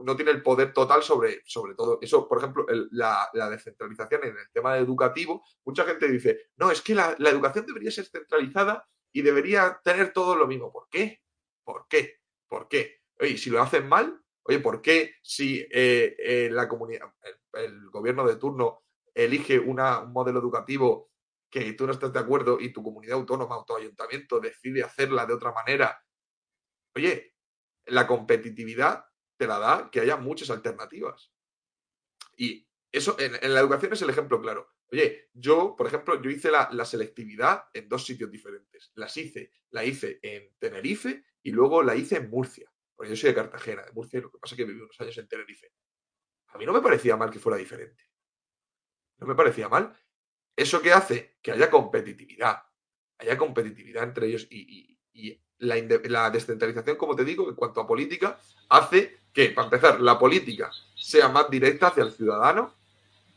no tiene el poder total sobre, sobre todo eso. Por ejemplo, la, descentralización en el tema educativo, mucha gente dice, no, es que la, educación debería ser centralizada y debería tener todo lo mismo. ¿Por qué? ¿Por qué? ¿Por qué? Oye, si lo hacen mal, oye, ¿por qué si eh, eh, la comunidad, el gobierno de turno elige un modelo educativo que tú no estás de acuerdo y tu comunidad autónoma o tu ayuntamiento decide hacerla de otra manera, oye, la competitividad te la da que haya muchas alternativas. Y eso en, la educación es el ejemplo claro. Oye, yo, por ejemplo, yo hice la, selectividad en dos sitios diferentes. Las hice, la hice en Tenerife y luego la hice en Murcia. Porque yo soy de Cartagena, de Murcia, lo que pasa es que viví unos años en Tenerife. A mí no me parecía mal que fuera diferente. No me parecía mal. ¿Eso qué hace? Que haya competitividad. Haya competitividad entre ellos y, la, descentralización, como te digo, en cuanto a política, hace que, para empezar, la política sea más directa hacia el ciudadano.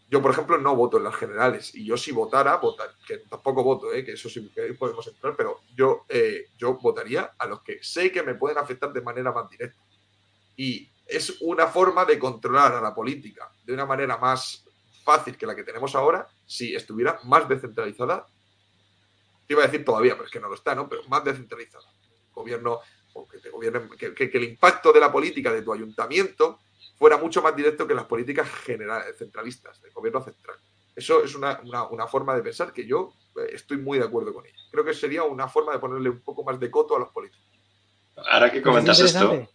Yo, por ejemplo, no voto en las generales y yo si votara, votar, que tampoco voto, ¿eh? que eso sí que podemos entrar, pero yo, eh, yo votaría a los que sé que me pueden afectar de manera más directa. Y es una forma de controlar a la política de una manera más fácil que la que tenemos ahora si estuviera más descentralizada. Te iba a decir todavía, pero es que no lo está, ¿no? Pero más descentralizada. Gobierno, que, te gobiernen, que, el impacto de la política de tu ayuntamiento fuera mucho más directo que las políticas generales, centralistas, del gobierno central. Eso es una, forma de pensar que yo eh, estoy muy de acuerdo con ella. Creo que sería una forma de ponerle un poco más de coto a los políticos. Ahora que comentas esto,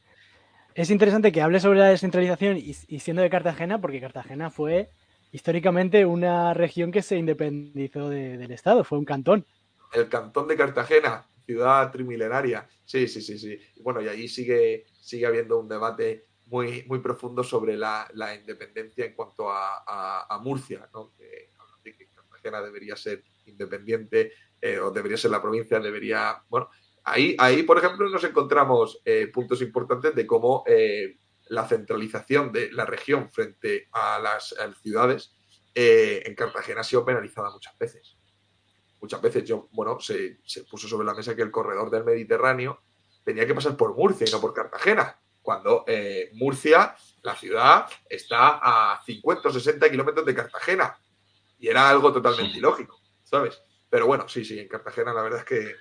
es interesante que hable sobre la descentralización y, siendo de Cartagena, porque Cartagena fue históricamente una región que se independizó del Estado, fue un cantón. El cantón de Cartagena, ciudad trimilenaria. Sí, sí, sí, sí. Bueno, y ahí sigue, sigue habiendo un debate muy, muy profundo sobre la, independencia en cuanto a, Murcia, ¿no? Que, Cartagena debería ser independiente eh, o debería ser la provincia, debería, bueno, Ahí, ahí, por ejemplo, nos encontramos eh, puntos importantes de cómo eh, la centralización de la región frente a las, ciudades eh, en Cartagena ha sido penalizada muchas veces. Muchas veces yo, bueno, se, puso sobre la mesa que el corredor del Mediterráneo tenía que pasar por Murcia y no por Cartagena, cuando Murcia, la ciudad, está a 50 o 60 kilómetros de Cartagena. Y era algo totalmente ilógico, ¿sabes? Pero bueno, sí, sí, en Cartagena la verdad es que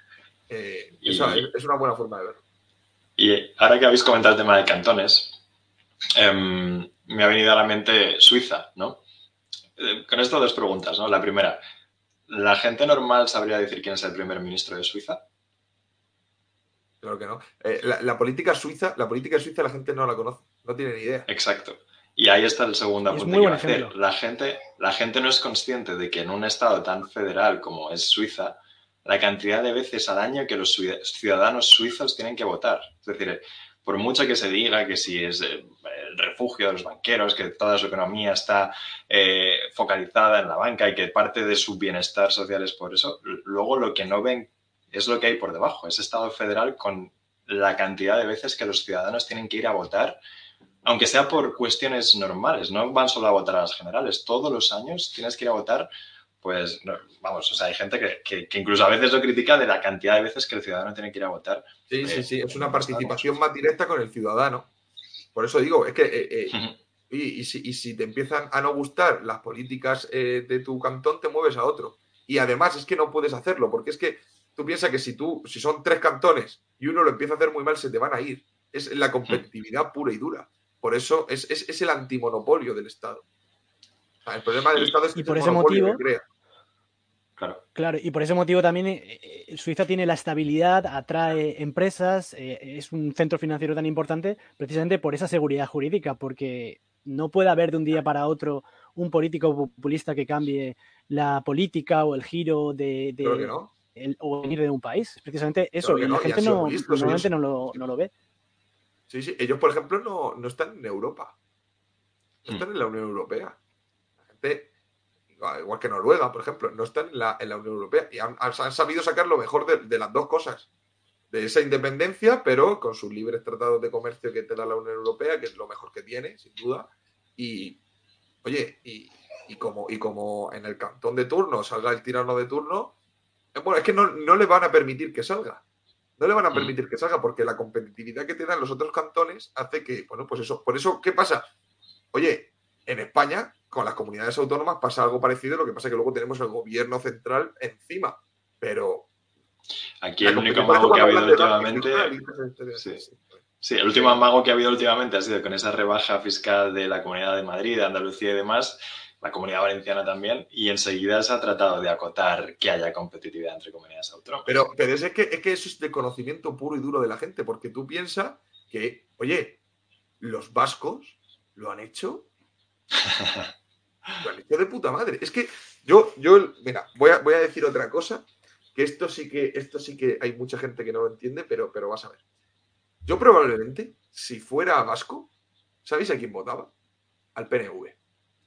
eh, es una buena forma de verlo. Y ahora que habéis comentado el tema de cantones, em, me ha venido a la mente Suiza, ¿no? Eh, con esto dos preguntas, ¿no? La primera, ¿la gente normal sabría decir quién es el primer ministro de Suiza? Claro que no. Eh, la, política suiza, la política suiza la gente no la conoce, no tiene ni idea. Exacto. Y ahí está el segundo punto que hacer. La gente, la gente no es consciente de que en un estado tan federal como es Suiza, la cantidad de veces al año que los ciudadanos suizos tienen que votar. Es decir, por mucho que se diga que si es eh, el refugio de los banqueros, que toda su economía está eh, focalizada en la banca y que parte de su bienestar social es por eso, luego lo que no ven es lo que hay por debajo, ese Estado federal con la cantidad de veces que los ciudadanos tienen que ir a votar, aunque sea por cuestiones normales, no van solo a votar a las generales, todos los años tienes que ir a votar pues vamos, o sea, hay gente que, incluso a veces lo critica de la cantidad de veces que el ciudadano tiene que ir a votar. Sí, sí, eh, sí, es una participación más directa con el ciudadano. Por eso digo, es que... Eh, eh, y, si, te empiezan a no gustar las políticas de tu cantón, te mueves a otro. Y además es que no puedes hacerlo, porque es que tú piensas que si tú, si son tres cantones y uno lo empieza a hacer muy mal, se te van a ir. Es la competitividad pura y dura. Por eso es, es, el antimonopolio del Estado. el problema del Estado es que y por ese motivo, crea. Claro. claro, y por ese motivo también eh, eh, Suiza tiene la estabilidad, atrae empresas, eh, es un centro financiero tan importante precisamente por esa seguridad jurídica, porque no puede haber de un día para otro un político populista que cambie la política o el giro de, el, o venir de un país. Precisamente eso, y la gente no, normalmente no lo, no lo, ve. Sí, sí, ellos por ejemplo no, no están en Europa, no están en la Unión Europea. La gente igual que Noruega, por ejemplo, no están en la, Unión Europea y han, sabido sacar lo mejor de, las dos cosas. De esa independencia, pero con sus libres tratados de comercio que te da la Unión Europea, que es lo mejor que tiene, sin duda. Y, oye, y, como, y como en el cantón de turno salga el tirano de turno, eh, bueno, es que no, no le van a permitir que salga. No le van a mm. permitir que salga porque la competitividad que te dan los otros cantones hace que, bueno, pues eso, por eso, ¿qué pasa? Oye, en España con las comunidades autónomas pasa algo parecido, lo que pasa es que luego tenemos el gobierno central encima, pero... Aquí el único amago que ha habido últimamente... Sí. el último amago que ha habido últimamente ha sido con esa rebaja fiscal de la Comunidad de Madrid, de Andalucía y demás, la Comunidad Valenciana también, y enseguida se ha tratado de acotar que haya competitividad entre comunidades autónomas. Pero, pero es, que, es que eso es de conocimiento puro y duro de la gente, porque tú piensas que, oye, los vascos lo han hecho de puta madre. Es que yo, yo, mira, voy a, voy a decir otra cosa, que esto sí que, esto sí que hay mucha gente que no lo entiende, pero, pero vas a ver. Yo probablemente, si fuera vasco, ¿sabéis a quién votaba? Al PNV.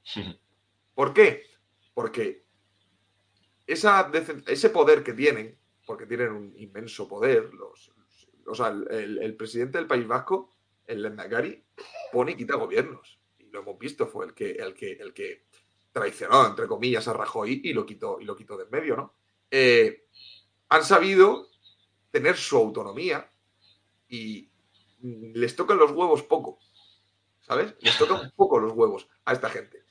¿Por qué? Porque esa, ese poder que tienen, porque tienen un inmenso poder, los, o sea, el, presidente del País Vasco, el Lendakari, pone y quita gobiernos. Y lo hemos visto, fue el que, el que, el que traicionó, entre comillas, a Rajoy y lo quitó, y lo quitó del medio, ¿no? Eh, han sabido tener su autonomía y les tocan los huevos poco, ¿sabes? Les tocan poco los huevos a esta gente.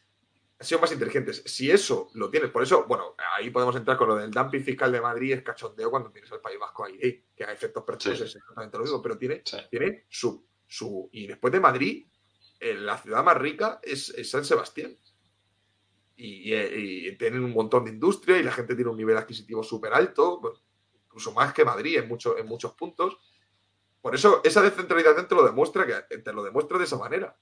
Han sido más inteligentes. Si eso lo tienes, por eso, bueno, ahí podemos entrar con lo del dumping fiscal de Madrid, es cachondeo cuando tienes al País Vasco ahí, que a efectos prácticos es exactamente lo mismo, pero tiene, tiene su, su. Y después de Madrid, eh, la ciudad más rica es San Sebastián y, tienen un montón de industria y la gente tiene un nivel adquisitivo súper alto, incluso más que Madrid en, en muchos puntos. Por eso esa descentralización te lo demuestra, que te lo demuestra de esa manera.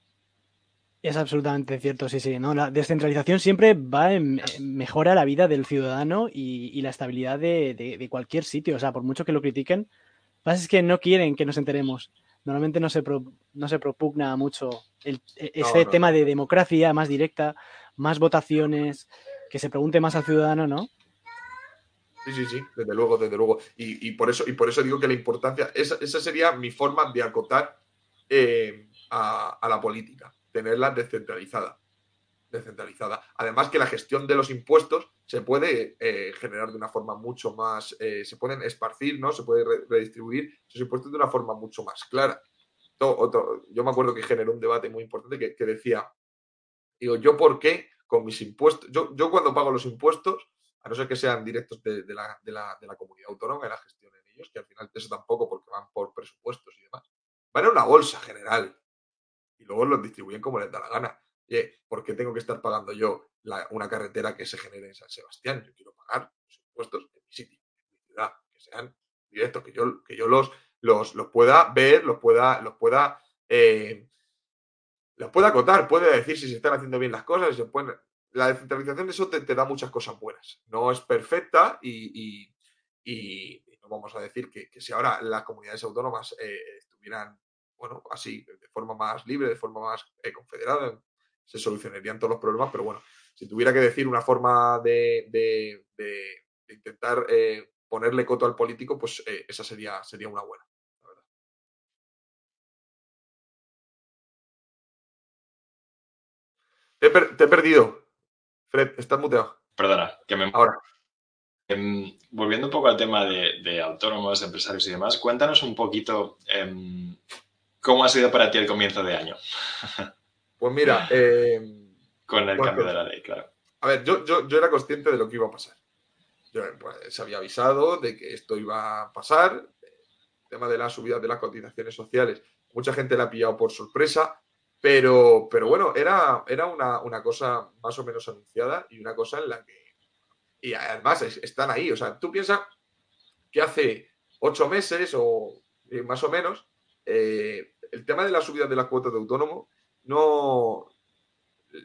Es absolutamente cierto, sí, sí. ¿no? La descentralización siempre va en, mejora la vida del ciudadano y, la estabilidad de, cualquier sitio. O sea, por mucho que lo critiquen, lo que pasa es que no quieren que nos enteremos. Normalmente no se, no se propugna mucho el, e, ese tema de democracia más directa, más votaciones, que se pregunte más al ciudadano, ¿no? Sí, sí, sí, desde luego, desde luego. Y, por, eso, y por eso digo que la importancia, esa, sería mi forma de acotar eh, a, la política, tenerla descentralizada. Descentralizada. Además que la gestión de los impuestos se puede eh, generar de una forma mucho más, eh, se pueden esparcir, ¿no? Se puede redistribuir esos impuestos de una forma mucho más clara. yo me acuerdo que generó un debate muy importante que decía, Digo, ¿yo por qué con mis impuestos? Yo, yo cuando pago los impuestos, a no ser que sean directos de, la, de, la, de la, comunidad autónoma y la gestión en ellos, que al final eso tampoco porque van por presupuestos y demás, van a una bolsa general y luego los distribuyen como les da la gana. Oye, ¿por qué tengo que estar pagando yo una carretera que se genere en San Sebastián? Yo quiero pagar los impuestos en mi sitio, en mi ciudad, que sean directos, que yo, que yo los, los, los pueda ver, los pueda, los pueda eh, los puede acotar, puede decir si se están haciendo bien las cosas. Se La descentralización de eso te, da muchas cosas buenas. No es perfecta y, no vamos a decir que, si ahora las comunidades autónomas eh, estuvieran, bueno, así, de forma más libre, de forma más eh, confederada, se solucionarían todos los problemas, pero bueno, si tuviera que decir una forma de, intentar eh, ponerle coto al político, pues esa sería, sería una buena. Te, he perdido. Fred, estás muteado. Perdona, que me. Ahora. Em, volviendo un poco al tema de, autónomos, empresarios y demás, cuéntanos un poquito em, cómo ha sido para ti el comienzo de año. Pues mira. Em, Con el cambio de la ley, claro. A ver, yo, yo, era consciente de lo que iba a pasar. pues, se había avisado de que esto iba a pasar. El tema de la subida de las cotizaciones sociales, mucha gente la ha pillado por sorpresa, pero, pero bueno, era, era una, cosa más o menos anunciada y una cosa en la que. Y además están ahí. O sea, tú piensas que hace ocho meses o eh, más o menos, eh, el tema de la subida de las cuotas de autónomo no.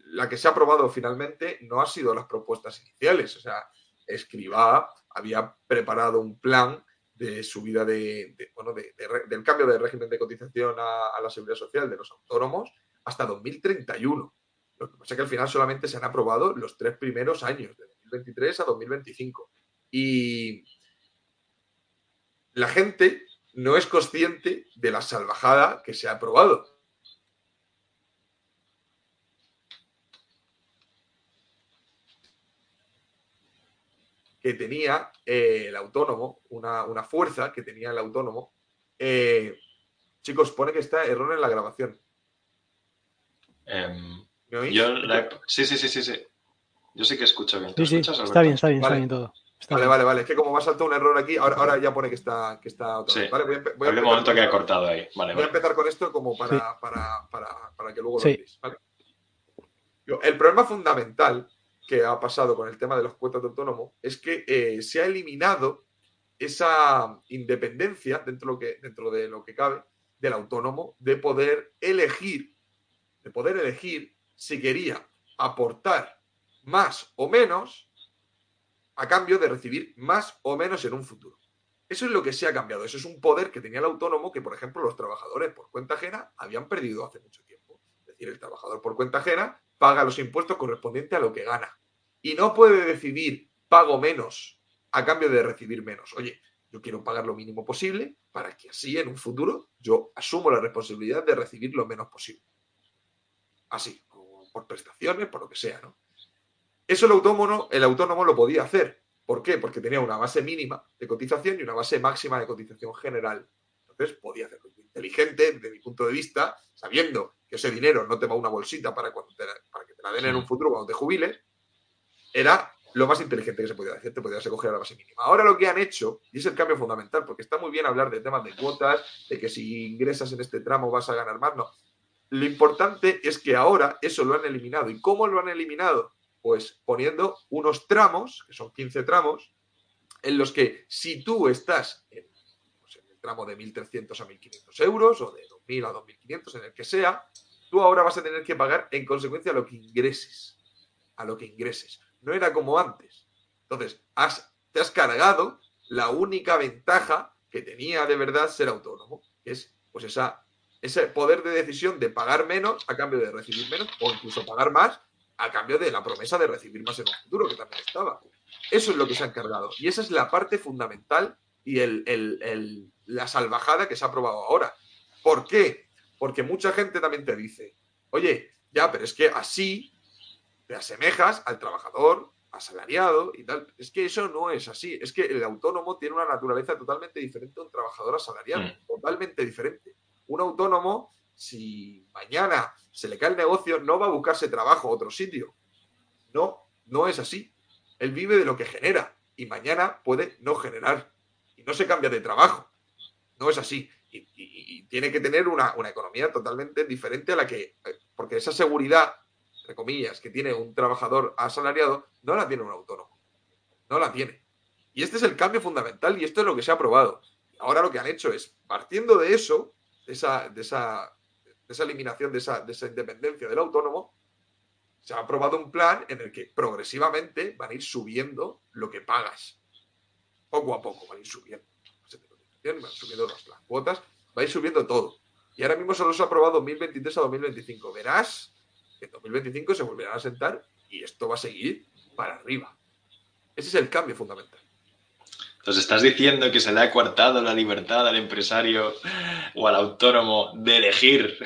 La que se ha aprobado finalmente no ha sido las propuestas iniciales. O sea, Escribá había preparado un plan de subida de, bueno, del cambio de régimen de cotización a, la seguridad social de los autónomos hasta 2031. Lo que pasa es que al final solamente se han aprobado los tres primeros años, de 2023 a 2025. Y la gente no es consciente de la salvajada que se ha aprobado. Que tenía eh, el autónomo, una, fuerza que tenía el autónomo. Eh, chicos, pone que está error en la grabación. Em, sí, sí, sí, sí, sí. Yo sí que escucho bien. Sí, sí, está bien, está bien, está bien todo. vale, vale, vale. Es que como va a saltar un error aquí, ahora, ahora ya pone que está, que está otra vez. Vale, voy a, momento que ha cortado ahí. Vale, voy a empezar con esto como para, para, para, para que luego lo veáis. ¿vale? El problema fundamental que ha pasado con el tema de los cuotas de autónomo es que eh, se ha eliminado esa independencia dentro, lo que, dentro de lo que cabe del autónomo de poder elegir, de poder elegir si quería aportar más o menos a cambio de recibir más o menos en un futuro. Eso es lo que se ha cambiado. Eso es un poder que tenía el autónomo que, por ejemplo, los trabajadores por cuenta ajena habían perdido hace mucho tiempo. Es decir, el trabajador por cuenta ajena paga los impuestos correspondientes a lo que gana y no puede decidir pago menos a cambio de recibir menos. Oye, yo quiero pagar lo mínimo posible para que así en un futuro yo asumo la responsabilidad de recibir lo menos posible. Así, por prestaciones, por lo que sea, ¿no? Eso el autónomo, el autónomo lo podía hacer. ¿Por qué? Porque tenía una base mínima de cotización y una base máxima de cotización general. Entonces podía hacerlo inteligente, desde mi punto de vista, sabiendo que ese dinero no te va a una bolsita para, cuando para que te la den en un futuro cuando te jubiles, era lo más inteligente que se podía hacer, te podías coger a la base mínima. Ahora lo que han hecho, y es el cambio fundamental, porque está muy bien hablar de temas de cuotas, de que si ingresas en este tramo vas a ganar más, no. Lo importante es que ahora eso lo han eliminado. ¿Y cómo lo han eliminado? Pues poniendo unos tramos, que son 15 tramos, en los que si tú estás en, tramo de 1.300 a 1.500 euros o de 2.000 a 2.500, en el que sea, tú ahora vas a tener que pagar en consecuencia a lo que ingreses. A lo que ingreses no era como antes. Entonces, has, te has cargado la única ventaja que tenía de verdad ser autónomo, que es pues esa, ese poder de decisión de pagar menos a cambio de recibir menos, o incluso pagar más a cambio de la promesa de recibir más en un futuro, que también estaba. Eso es lo que se ha encargado. Y esa es la parte fundamental y el, la salvajada que se ha aprobado ahora. ¿Por qué? Porque mucha gente también te dice, oye, ya, pero es que así te asemejas al trabajador asalariado y tal. Es que eso no es así. Es que el autónomo tiene una naturaleza totalmente diferente a un trabajador asalariado. Mm. Totalmente diferente. Un autónomo, si mañana se le cae el negocio, no va a buscarse trabajo a otro sitio. No, no es así. Él vive de lo que genera y mañana puede no generar. Y no se cambia de trabajo. No es así. Y, tiene que tener una, una economía totalmente diferente a la que... Eh, porque esa seguridad comillas, que tiene un trabajador asalariado, no la tiene un autónomo. No la tiene. Y este es el cambio fundamental y esto es lo que se ha aprobado. Ahora lo que han hecho es, partiendo de eso, de esa, esa, esa eliminación de esa, de esa independencia del autónomo, se ha aprobado un plan en el que progresivamente van a ir subiendo lo que pagas. Poco a poco van a ir subiendo. Van subiendo las, las cuotas, va a ir subiendo todo. Y ahora mismo solo se ha aprobado 2023 a 2025. Verás en 2025 se volverán a sentar y esto va a seguir para arriba. Ese es el cambio fundamental. Entonces, ¿estás diciendo que se le ha coartado la libertad al empresario o al autónomo de elegir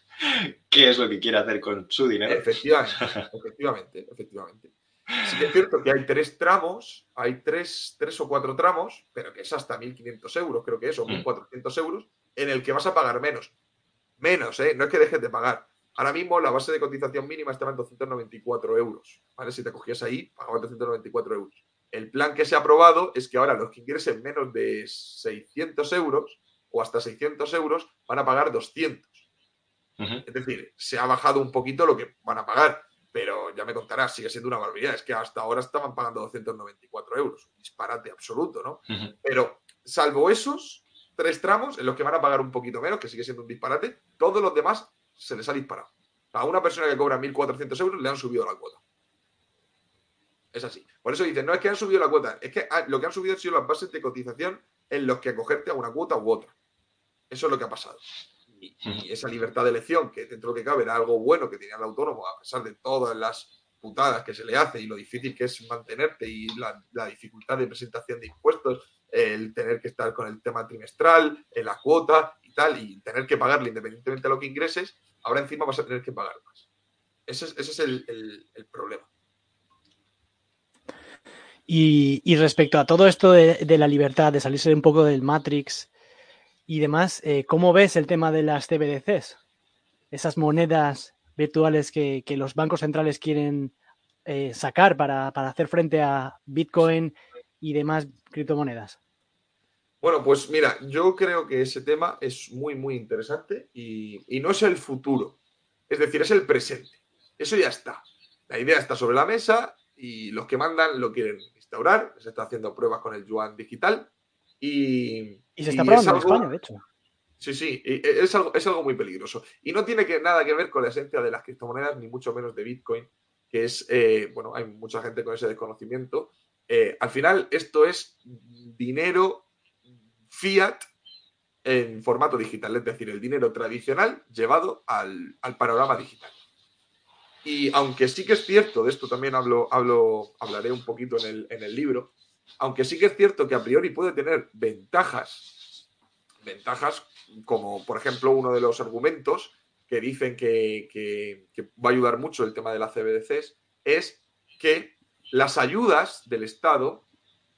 qué es lo que quiere hacer con su dinero? Efectivamente, efectivamente, efectivamente. Sí que es cierto que hay tres tramos, hay tres, tres o cuatro tramos, pero que es hasta 1.500 euros, creo que es, o 1.400 mm. euros, en el que vas a pagar menos. Menos, ¿eh? No es que dejes de pagar. Ahora mismo la base de cotización mínima estaba en 294 euros. ¿vale? Si te cogías ahí, pagabas 294 euros. el plan que se ha aprobado es que ahora los que ingresen menos de 600 euros o hasta 600 euros van a pagar 200. Es decir, se ha bajado un poquito lo que van a pagar, pero ya me contarás, sigue siendo una barbaridad. Es que hasta ahora estaban pagando 294 euros, un disparate absoluto, ¿no? Pero salvo esos tres tramos en los que van a pagar un poquito menos, que sigue siendo un disparate, todos los demás se les ha disparado. A una persona que cobra 1.400 euros le han subido la cuota. Es así. Por eso dicen, no es que han subido la cuota, es que lo que han subido han sido las bases de cotización en los que acogerte a una cuota u otra. Eso es lo que ha pasado. Y, esa libertad de elección, que dentro de lo que cabe era algo bueno que tenía el autónomo, a pesar de todas las putadas que se le hace y lo difícil que es mantenerte y la, dificultad de presentación de impuestos, el tener que estar con el tema trimestral, en la cuota y tal, y tener que pagarle independientemente de lo que ingreses, ahora encima vas a tener que pagar más. Ese es, el, problema. Y, respecto a todo esto de, la libertad, de salirse un poco del Matrix y demás, eh, ¿cómo ves el tema de las CBDCs? Esas monedas virtuales que, los bancos centrales quieren eh, sacar para, hacer frente a Bitcoin y demás criptomonedas. Bueno, pues mira, yo creo que ese tema es muy, muy interesante y, y, no es el futuro, es decir, es el presente. Eso ya está. La idea está sobre la mesa y los que mandan lo quieren instaurar. Se está haciendo pruebas con el yuan digital y, y se está probando en España, de hecho. Sí, sí, es algo, es algo muy peligroso. Y no tiene que, nada que ver con la esencia de las criptomonedas, ni mucho menos de Bitcoin, que es, eh, bueno, hay mucha gente con ese desconocimiento. Eh, al final, esto es dinero fiat en formato digital, es decir, el dinero tradicional llevado al, al panorama digital. Y aunque sí que es cierto, de esto también hablo, hablo, hablaré un poquito en el, en el libro, aunque sí que es cierto que a priori puede tener ventajas, ventajas como por ejemplo uno de los argumentos que dicen que, va a ayudar mucho el tema de las CBDCs, es que las ayudas del Estado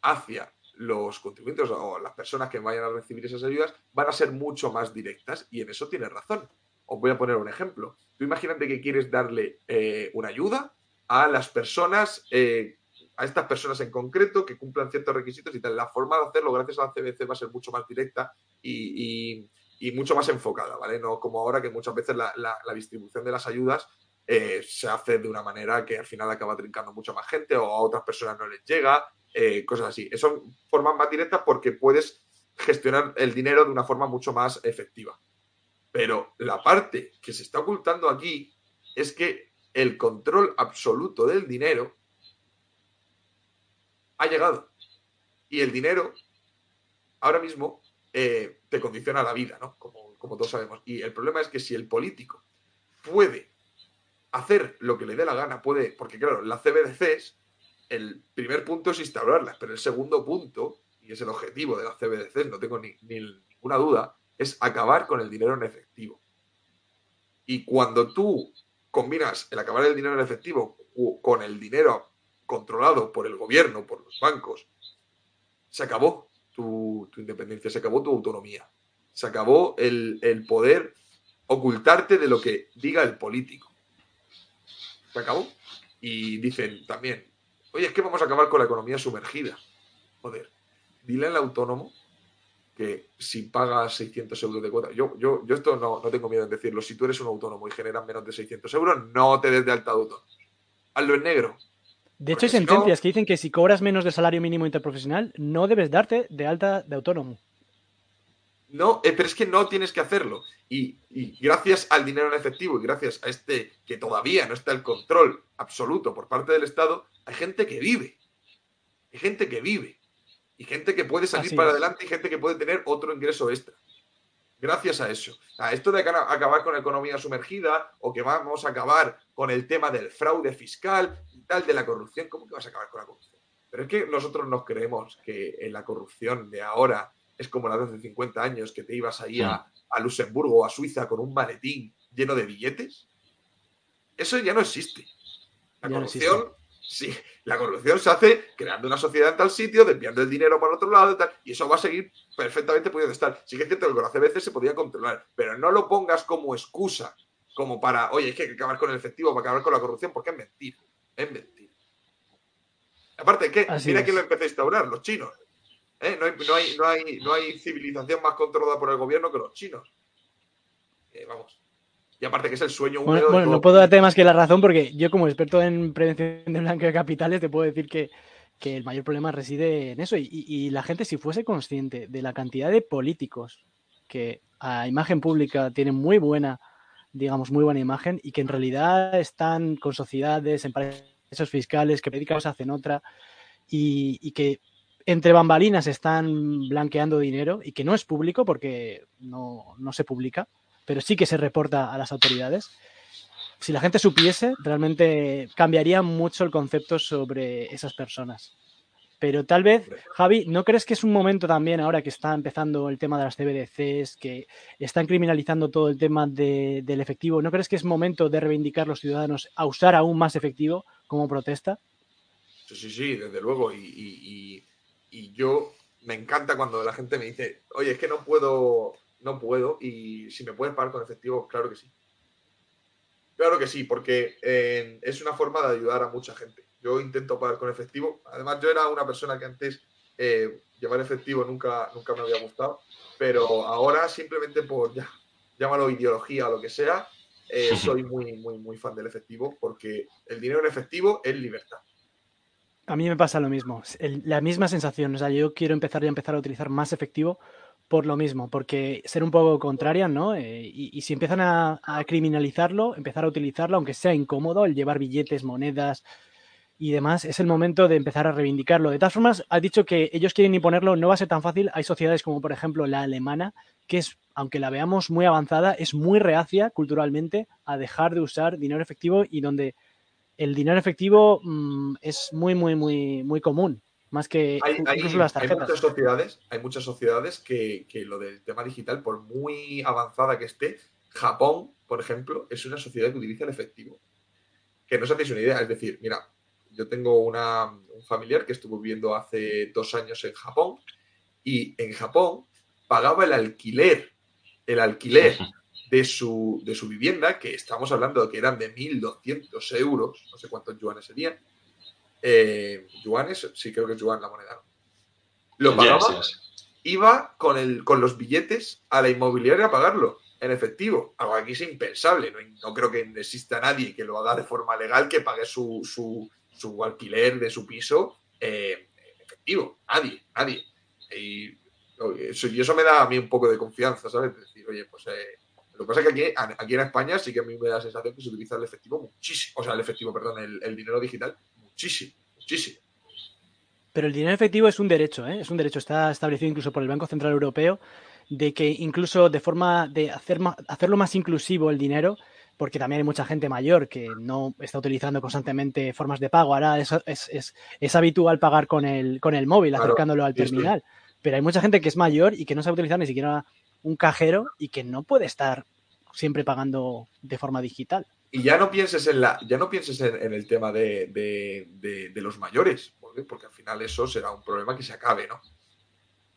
hacia los contribuyentes o las personas que vayan a recibir esas ayudas van a ser mucho más directas y en eso tiene razón. Os voy a poner un ejemplo. Tú imagínate que quieres darle eh, una ayuda a las personas eh, a estas personas en concreto que cumplan ciertos requisitos y tal. La forma de hacerlo gracias a la CBC va a ser mucho más directa y, mucho más enfocada, ¿vale? No como ahora que muchas veces la, distribución de las ayudas eh, se hace de una manera que al final acaba trincando mucha más gente o a otras personas no les llega, eh, cosas así. Son formas más directas porque puedes gestionar el dinero de una forma mucho más efectiva. Pero la parte que se está ocultando aquí es que el control absoluto del dinero ha llegado. Y el dinero, ahora mismo, eh, te condiciona la vida, ¿no? Como, como todos sabemos. Y el problema es que si el político puede hacer lo que le dé la gana, puede, porque claro, las CBDCs, el primer punto es instaurarlas, pero el segundo punto, y es el objetivo de las CBDCs, no tengo ni, ninguna duda, es acabar con el dinero en efectivo. Y cuando tú combinas el acabar el dinero en efectivo con el dinero controlado por el gobierno, por los bancos, se acabó tu, independencia, se acabó tu autonomía, se acabó el, poder ocultarte de lo que diga el político. Se acabó. Y dicen también, oye, es que vamos a acabar con la economía sumergida. Joder, dile al autónomo que si pagas 600 euros de cuota, yo, yo, yo esto no, no, tengo miedo en decirlo, si tú eres un autónomo y generas menos de 600 euros, no te des de alta de autónomo. Hazlo en negro, de hecho, hay sentencias que dicen que si cobras menos de salario mínimo interprofesional, no debes darte de alta de autónomo. No, eh, pero es que no tienes que hacerlo. Y, gracias al dinero en efectivo y gracias a este que todavía no está el control absoluto por parte del Estado, hay gente que vive. Hay gente que vive. Y gente que puede salir para adelante y gente que puede tener otro ingreso extra. Gracias a eso. A esto de acabar con la economía sumergida o que vamos a acabar con el tema del fraude fiscal de la corrupción, ¿cómo que vas a acabar con la corrupción? Pero es que nosotros nos creemos que en la corrupción de ahora es como la de hace 50 años, que te ibas ahí a, a Luxemburgo o a Suiza con un maletín lleno de billetes. Eso ya no existe. La corrupción, sí, la corrupción se hace creando una sociedad en tal sitio, desviando el dinero para otro lado y tal, y eso va a seguir perfectamente pudiendo estar. Sí que es cierto que con las CBC se podía controlar, pero no lo pongas como excusa, como para, oye, es que hay que acabar con el efectivo para acabar con la corrupción, porque es mentira. Es mentira. Aparte, ¿qué? Mira quién lo empezó a instaurar, los chinos. ¿Eh? No, hay, no, hay, no, hay, no, hay, civilización más controlada por el gobierno que los chinos. Eh, vamos. Y aparte que es el sueño húmedo. Bueno, no puedo darte más que la razón porque yo como experto en prevención de blanqueo de capitales te puedo decir que, el mayor problema reside en eso. Y, la gente si fuese consciente de la cantidad de políticos que a imagen pública tienen muy buena, digamos, muy buena imagen y que en realidad están con sociedades, en paraísos fiscales, que predicamos hacen otra y, y que entre bambalinas están blanqueando dinero y que no es público porque no, no se publica pero sí que se reporta a las autoridades. Si la gente supiese, realmente cambiaría mucho el concepto sobre esas personas. Pero tal vez, Javi, ¿no crees que es un momento también ahora que está empezando el tema de las CBDCs, que están criminalizando todo el tema del efectivo? ¿No crees que es momento de reivindicar los ciudadanos a usar aún más efectivo como protesta? Sí, sí, sí, desde luego. Y, y yo me encanta cuando la gente me dice, oye, es que no puedo no puedo. Y si me puedes pagar con efectivo, claro que sí. Claro que sí, porque eh, es una forma de ayudar a mucha gente. Yo intento pagar con efectivo. Además, yo era una persona que antes eh, llevar efectivo nunca, nunca me había gustado. Pero ahora, simplemente por, ya, llámalo ideología o lo que sea, eh, soy muy, muy, muy fan del efectivo porque el dinero en efectivo es libertad. A mí me pasa lo mismo, la misma sensación. O sea, yo quiero empezar a empezar a utilizar más efectivo por lo mismo, porque ser un poco contraria, ¿no? Eh, y, si empiezan a, criminalizarlo, empezar a utilizarlo, aunque sea incómodo, el llevar billetes, monedas y demás, es el momento de empezar a reivindicarlo. De todas formas, has dicho que ellos quieren imponerlo, no va a ser tan fácil. Hay sociedades como, por ejemplo, la alemana, que es, aunque la veamos muy avanzada, es muy reacia culturalmente a dejar de usar dinero efectivo y donde el dinero efectivo mm, es muy, muy, muy, muy común más que incluso las tarjetas. Hay muchas sociedades, hay muchas sociedades que, lo del tema digital, por muy avanzada que esté, Japón, por ejemplo, es una sociedad que utiliza el efectivo. Que no os hacéis una idea, es decir, mira, yo tengo una, un familiar que estuvo viviendo hace dos años en Japón y en Japón pagaba el alquiler, el alquiler de su, de su vivienda, que estamos hablando de que eran de 1.200 euros, no sé cuántos yuanes serían, eh, yuanes, sí creo que es yuan la moneda. Lo pagaba, iba con, el, con los billetes a la inmobiliaria a pagarlo en efectivo. Algo aquí es impensable. No, creo que exista nadie que lo haga de forma legal que pague su, su, alquiler de su piso eh, efectivo. Nadie, nadie. Y eso, y eso me da a mí un poco de confianza, ¿sabes? decir, oye, pues eh, lo que pasa es que aquí, aquí, en España sí que a mí me da la sensación que se utiliza el efectivo muchísimo, o sea, el efectivo, perdón, el dinero digital muchísimo, muchísimo. Pero el dinero efectivo es un derecho, ¿eh? es un derecho, está establecido incluso por el Banco Central Europeo, de que incluso de forma de hacer hacerlo más inclusivo el dinero, porque también hay mucha gente mayor que no está utilizando constantemente formas de pago. Ahora es, es, es, habitual pagar con el, con el móvil, acercándolo al terminal. Pero hay mucha gente que es mayor y que no sabe utilizar ni siquiera un cajero y que no puede estar siempre pagando de forma digital. Y ya no pienses en la, ya no pienses en, el tema de, los mayores, porque al final eso será un problema que se acabe, ¿no?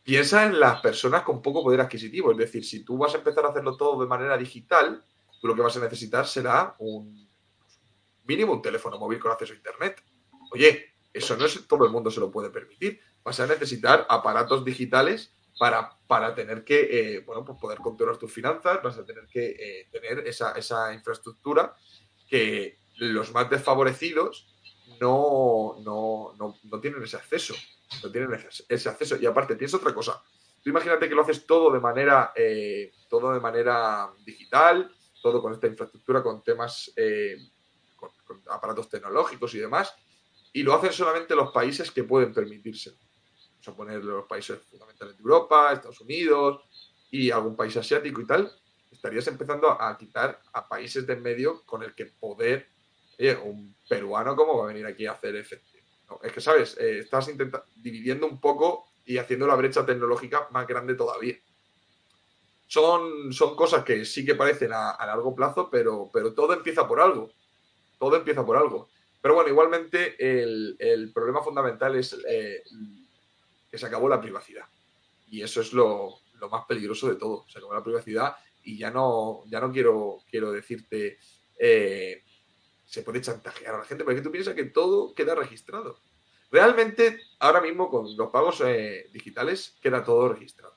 Piensa en las personas con poco poder adquisitivo. Es decir, si tú vas a empezar a hacerlo todo de manera digital, tú lo que vas a necesitar será un mínimo un teléfono móvil con acceso a internet. Oye, eso no es todo el mundo se lo puede permitir. Vas a necesitar aparatos digitales para, para tener que, eh, bueno, pues poder controlar tus finanzas, vas a tener que eh, tener esa, esa, infraestructura que los más desfavorecidos no, no, no, no tienen ese acceso. No tienen ese, acceso. Y aparte, piensa otra cosa. Tú imagínate que lo haces todo de manera, eh, todo de manera digital, todo con esta infraestructura, con temas, con, con aparatos tecnológicos y demás, y lo hacen solamente los países que pueden permitírselo a poner los países fundamentales de Europa, Estados Unidos y algún país asiático y tal, estarías empezando a quitar a países de en medio con el que poder, un peruano, ¿cómo va a venir aquí a hacer efectivo? es que, ¿sabes? Eh, estás dividiendo un poco y haciendo la brecha tecnológica más grande todavía. Son, son cosas que sí que parecen a, largo plazo, pero, pero todo empieza por algo. Todo empieza por algo. Pero bueno, igualmente el, problema fundamental es eh, se acabó la privacidad. Y eso es lo, más peligroso de todo. Se acabó la privacidad y ya no, ya no quiero, quiero decirte, eh, se puede chantajear a la gente, porque tú piensas que todo queda registrado. Realmente, ahora mismo con los pagos eh, digitales queda todo registrado.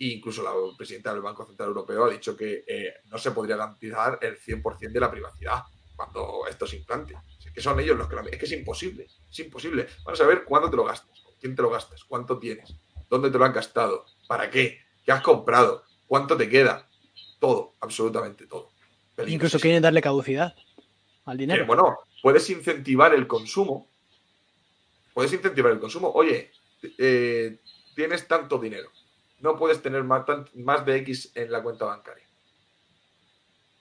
E incluso la presidenta del Banco Central Europeo ha dicho que eh, no se podría garantizar el 100% de la privacidad cuando esto se implante. Es que son ellos los que lo... Es que es imposible, es imposible. Vamos a ver cuándo te lo gastas, con quién te lo gastas, cuánto tienes, dónde te lo han gastado, para qué, qué has comprado, cuánto te queda. Todo, absolutamente todo. Incluso quieren darle caducidad al dinero. bueno, puedes incentivar el consumo. Puedes incentivar el consumo. Oye, eh, tienes tanto dinero. No puedes tener más, de X en la cuenta bancaria.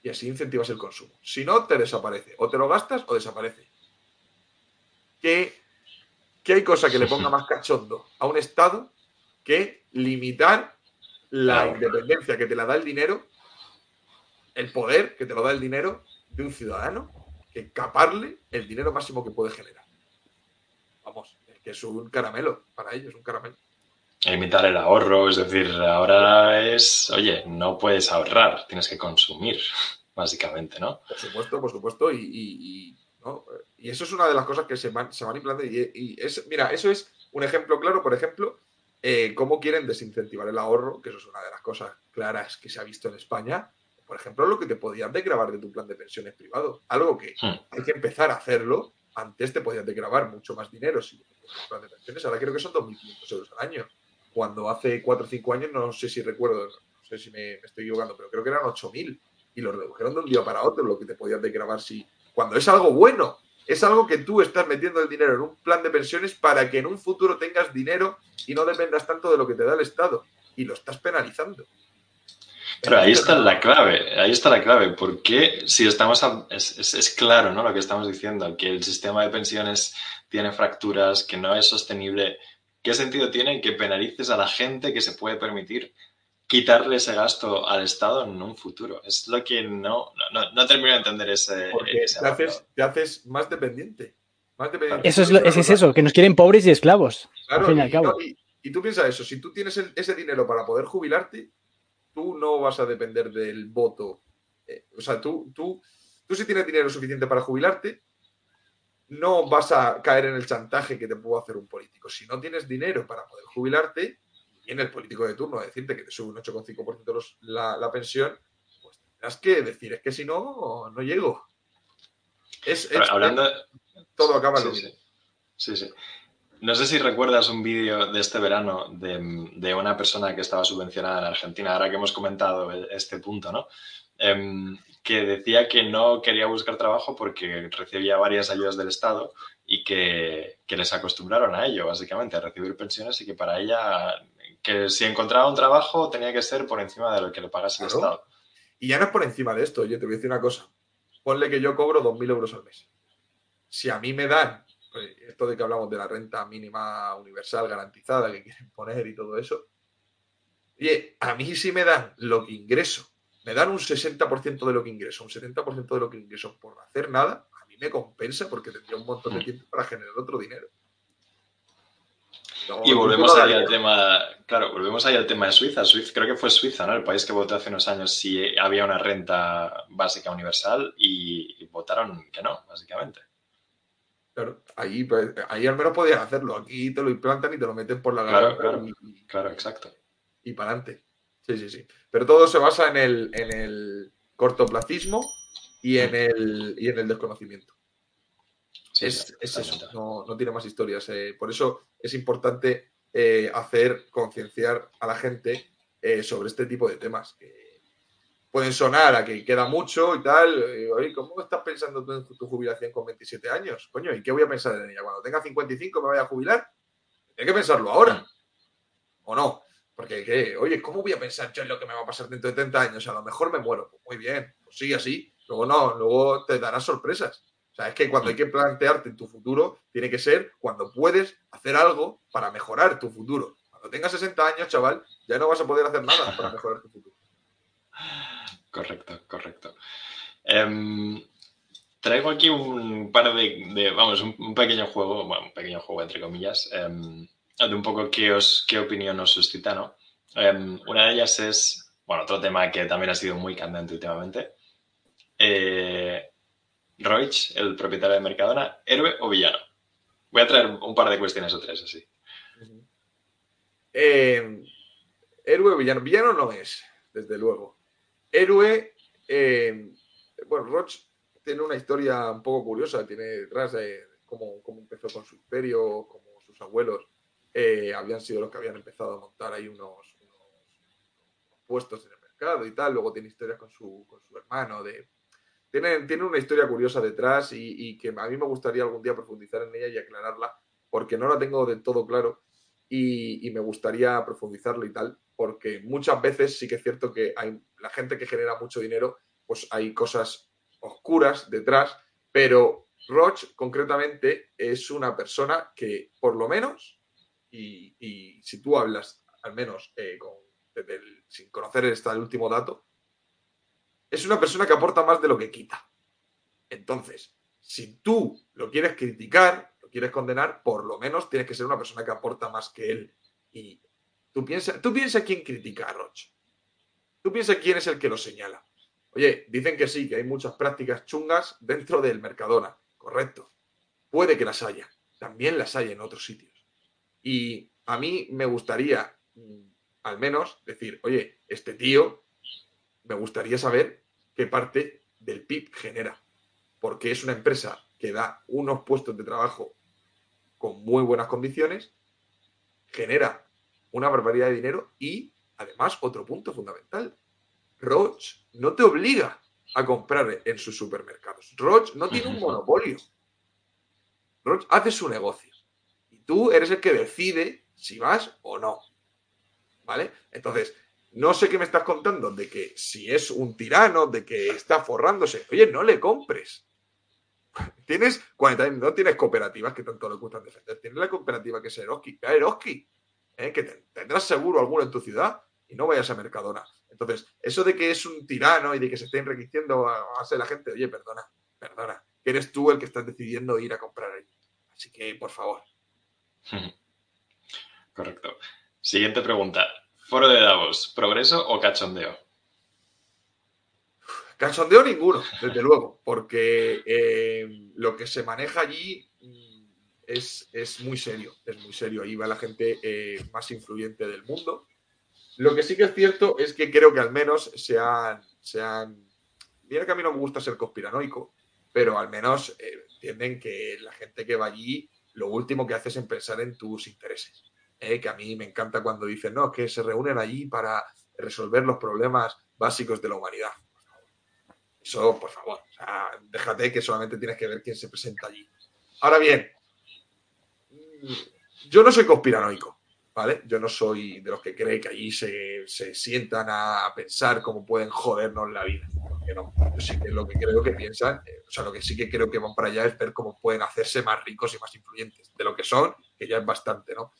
Y así incentivas el consumo. Si no, te desaparece. O te lo gastas o desaparece. ¿Qué, qué hay cosa que le ponga más cachondo a un Estado que limitar la independencia que te la da el dinero, el poder que te lo da el dinero de un ciudadano que caparle el dinero máximo que puede generar. Vamos, es que es un caramelo para ellos, un caramelo. Limitar el ahorro, es decir, ahora es, oye, no puedes ahorrar, tienes que consumir, básicamente, ¿no? Por supuesto, por supuesto, y, eso es una de las cosas que se van, se van implantando. Y, es, mira, eso es un ejemplo claro, por ejemplo, eh, cómo quieren desincentivar el ahorro, que eso es una de las cosas claras que se ha visto en España, por ejemplo, lo que te podías degravar de tu plan de pensiones privado. Algo que hmm. hay que empezar a hacerlo. Antes te podías degravar mucho más dinero si plan de pensiones. Ahora creo que son 2.500 euros al año. Cuando hace 4 o 5 años, no sé si recuerdo, no sé si me, estoy equivocando, pero creo que eran 8.000. Y lo redujeron de un día para otro lo que te podías degravar si... Cuando es algo bueno, es algo que tú estás metiendo el dinero en un plan de pensiones para que en un futuro tengas dinero y no dependas tanto de lo que te da el Estado. Y lo estás penalizando. Pero ahí está la clave, ahí está la clave, porque si estamos, es, claro, ¿no? Lo que estamos diciendo, que el sistema de pensiones tiene fracturas, que no es sostenible. ¿Qué sentido tiene que penalices a la gente que se puede permitir quitarle ese gasto al Estado en un futuro? Es lo que no, no, termino de entender ese, porque te, haces, más dependiente. Eso es, es eso, que nos quieren pobres y esclavos. Claro, al fin y, al cabo. y, tú piensas eso, si tú tienes ese dinero para poder jubilarte, tú no vas a depender del voto. Eh, o sea, tú, tú, tú si tienes dinero suficiente para jubilarte, no vas a caer en el chantaje que te puede hacer un político. Si no tienes dinero para poder jubilarte, viene el político de turno a decirte que te sube un 8,5% la, la pensión, pues tendrás que decir, es que si no, no llego. Es, hablando... todo acaba en mismo. Sí, sí. No sé si recuerdas un vídeo de este verano de, una persona que estaba subvencionada en Argentina, ahora que hemos comentado este punto, ¿no? Em, que decía que no quería buscar trabajo porque recibía varias ayudas del Estado y que, les acostumbraron a ello, básicamente, a recibir pensiones y que para ella, que si encontraba un trabajo tenía que ser por encima de lo que le pagase el Estado. Y ya no es por encima de esto, yo te voy a decir una cosa. Ponle que yo cobro 2.000 euros al mes. Si a mí me dan pues, esto de que hablamos de la renta mínima universal garantizada que quieren poner y todo eso. Oye, a mí sí me dan lo que ingreso, me dan un 60% de lo que ingreso, un 70% de lo que ingreso por hacer nada, a mí me compensa porque tendría un montón de mm. tiempo para generar otro dinero. y volvemos ahí al tema, claro, volvemos ahí al tema de Suiza. Suiza. Creo que fue Suiza, ¿no? El país que votó hace unos años si había una renta básica universal y votaron que no, básicamente. Claro, ahí, pues, ahí al menos podías hacerlo. Aquí te lo implantan y te lo meten por la Claro, claro, claro, exacto. Y para adelante. Sí, sí, sí. Pero todo se basa en el, en el cortoplacismo y en el, y en el desconocimiento. es, eso, no, tiene más historias. Eh. Por eso es importante eh, hacer concienciar a la gente eh, sobre este tipo de temas. Que, pueden sonar a que queda mucho y tal. Oye, ¿cómo estás pensando tú en tu jubilación con 27 años? Coño, ¿y qué voy a pensar en ella? Cuando tenga 55 me voy a jubilar. Hay que pensarlo ahora. ¿O no? Porque, oye, ¿cómo voy a pensar yo en lo que me va a pasar dentro de 30 años? A lo mejor me muero. Pues muy bien, pues sigue así. Luego no, luego te darás sorpresas. O sea, es que cuando hay que plantearte tu futuro, tiene que ser cuando puedes hacer algo para mejorar tu futuro. Cuando tengas 60 años, chaval, ya no vas a poder hacer nada para mejorar tu futuro. Correcto, correcto. Em, traigo aquí un par de, vamos, un, pequeño juego, bueno, un pequeño juego entre comillas, em, de un poco qué, os, qué opinión os suscita, ¿no? Em, una de ellas es, bueno, otro tema que también ha sido muy candente últimamente. Eh, el propietario de Mercadona, ¿héroe o villano? Voy a traer un par de cuestiones o tres así. Eh, héroe villano. Villano no es, desde luego. Héroe. Eh, bueno, Roch tiene una historia un poco curiosa. Tiene detrás de cómo, empezó con su imperio, como sus abuelos eh, habían sido los que habían empezado a montar ahí unos, puestos en el mercado y tal. Luego tiene historias con su, con su hermano. De, tiene, tiene una historia curiosa detrás y, y que a mí me gustaría algún día profundizar en ella y aclararla porque no la tengo del todo claro y, me gustaría profundizarlo y tal, porque muchas veces sí que es cierto que hay la gente que genera mucho dinero, pues hay cosas oscuras detrás, pero Roche concretamente es una persona que por lo menos, y, si tú hablas al menos eh, sin conocer este el último dato, es una persona que aporta más de lo que quita. Entonces, si tú lo quieres criticar, quieres condenar, por lo menos tienes que ser una persona que aporta más que él. Y tú piensas tú piensa quién critica a Roche. Tú piensas quién es el que lo señala. Oye, dicen que sí, que hay muchas prácticas chungas dentro del Mercadona. Correcto. Puede que las haya. También las hay en otros sitios. Y a mí me gustaría, mm, al menos, decir, oye, este tío, me gustaría saber qué parte del PIB genera. Porque es una empresa que da unos puestos de trabajo con muy buenas condiciones, genera una barbaridad de dinero y, además, otro punto fundamental, Roche no te obliga a comprar en sus supermercados. Roche no tiene un monopolio. Roche hace su negocio. Tú eres el que decide si vas o no. ¿Vale? Entonces, no sé qué me estás contando de que si es un tirano, de que está forrándose. Oye, no le compres. Tienes no tienes cooperativas que tanto le gustan defender. Tienes la cooperativa que es Eroski. Eroski, ¿eh? que tendrás seguro alguno en tu ciudad y no vayas a Mercadona. Entonces, eso de que es un tirano y de que se esté enriqueciendo a base la gente, oye, perdona, perdona, que eres tú el que estás decidiendo ir a comprar ahí. Así que, por favor. Correcto. Siguiente pregunta. Foro de Davos, ¿progreso o cachondeo? Cachondeo ninguno, desde luego, porque eh, lo que se maneja allí mm, es, es, muy serio, es muy serio. Ahí va la gente eh, más influyente del mundo. Lo que sí que es cierto es que creo que al menos sean, sean... Mira que a mí no me gusta ser conspiranoico, pero al menos eh, entienden que la gente que va allí lo último que hace es pensar en tus intereses. que a mí me encanta cuando dicen, no, que se reúnen allí para resolver los problemas básicos de la humanidad eso, por favor, déjate que solamente tienes que ver quién se presenta allí. Ahora bien, yo no soy conspiranoico, ¿vale? Yo no soy de los que cree que allí se, sientan a pensar cómo pueden jodernos la vida. no, yo sí que lo que creo que piensan, eh, o sea, lo que sí que creo que van para allá es ver cómo pueden hacerse más ricos y más influyentes de lo que son, que ya es bastante, ¿no?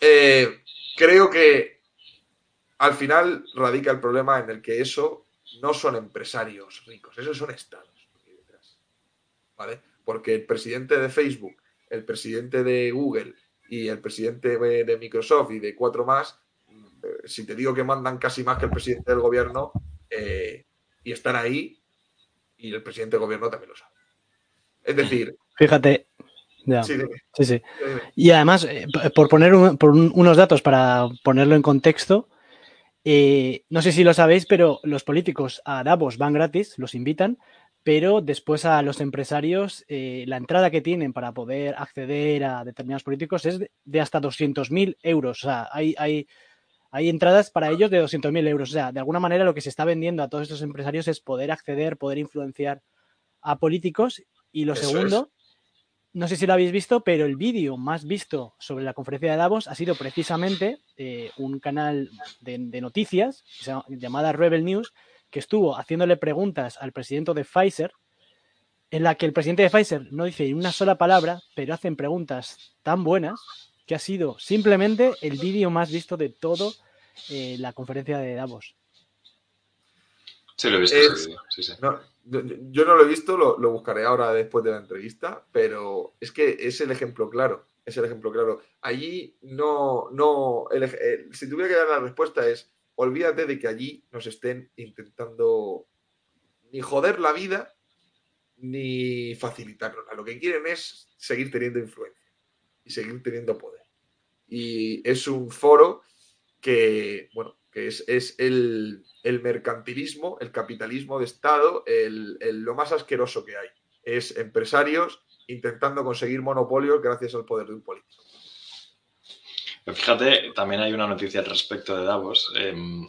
Eh, creo que al final radica el problema en el que eso no son empresarios ricos, esos son estados. ¿Vale? Porque el presidente de Facebook, el presidente de Google y el presidente de Microsoft y de cuatro más, eh, si te digo que mandan casi más que el presidente del gobierno, eh, y están ahí, y el presidente del gobierno también lo sabe. Es decir. Fíjate. Sí, sí, Y además, eh, por poner por unos datos para ponerlo en contexto, eh, no sé si lo sabéis, pero los políticos a Davos van gratis, los invitan, pero después a los empresarios eh, la entrada que tienen para poder acceder a determinados políticos es de, hasta 200.000 euros. O sea, hay, hay, hay entradas para ellos de 200.000 euros. O sea, de alguna manera lo que se está vendiendo a todos estos empresarios es poder acceder, poder influenciar a políticos. Y lo segundo no sé si lo habéis visto, pero el vídeo más visto sobre la conferencia de Davos ha sido precisamente eh, un canal de, noticias llamada Rebel News, que estuvo haciéndole preguntas al presidente de Pfizer, en la que el presidente de Pfizer no dice una sola palabra, pero hacen preguntas tan buenas que ha sido simplemente el vídeo más visto de todo eh, la conferencia de Davos. Sí, lo he visto. sí, sí yo no lo he visto, lo, buscaré ahora después de la entrevista, pero es que es el ejemplo claro. Es el ejemplo claro. Allí no, no, si tuviera que dar la respuesta es, olvídate de que allí nos estén intentando ni joder la vida ni facilitarla. Lo que quieren es seguir teniendo influencia. y seguir teniendo poder. Y es un foro que, bueno, que es, el, mercantilismo, el capitalismo de Estado, el, lo más asqueroso que hay. Es empresarios intentando conseguir monopolios gracias al poder de un político. Fíjate, también hay una noticia al respecto de Davos. Em,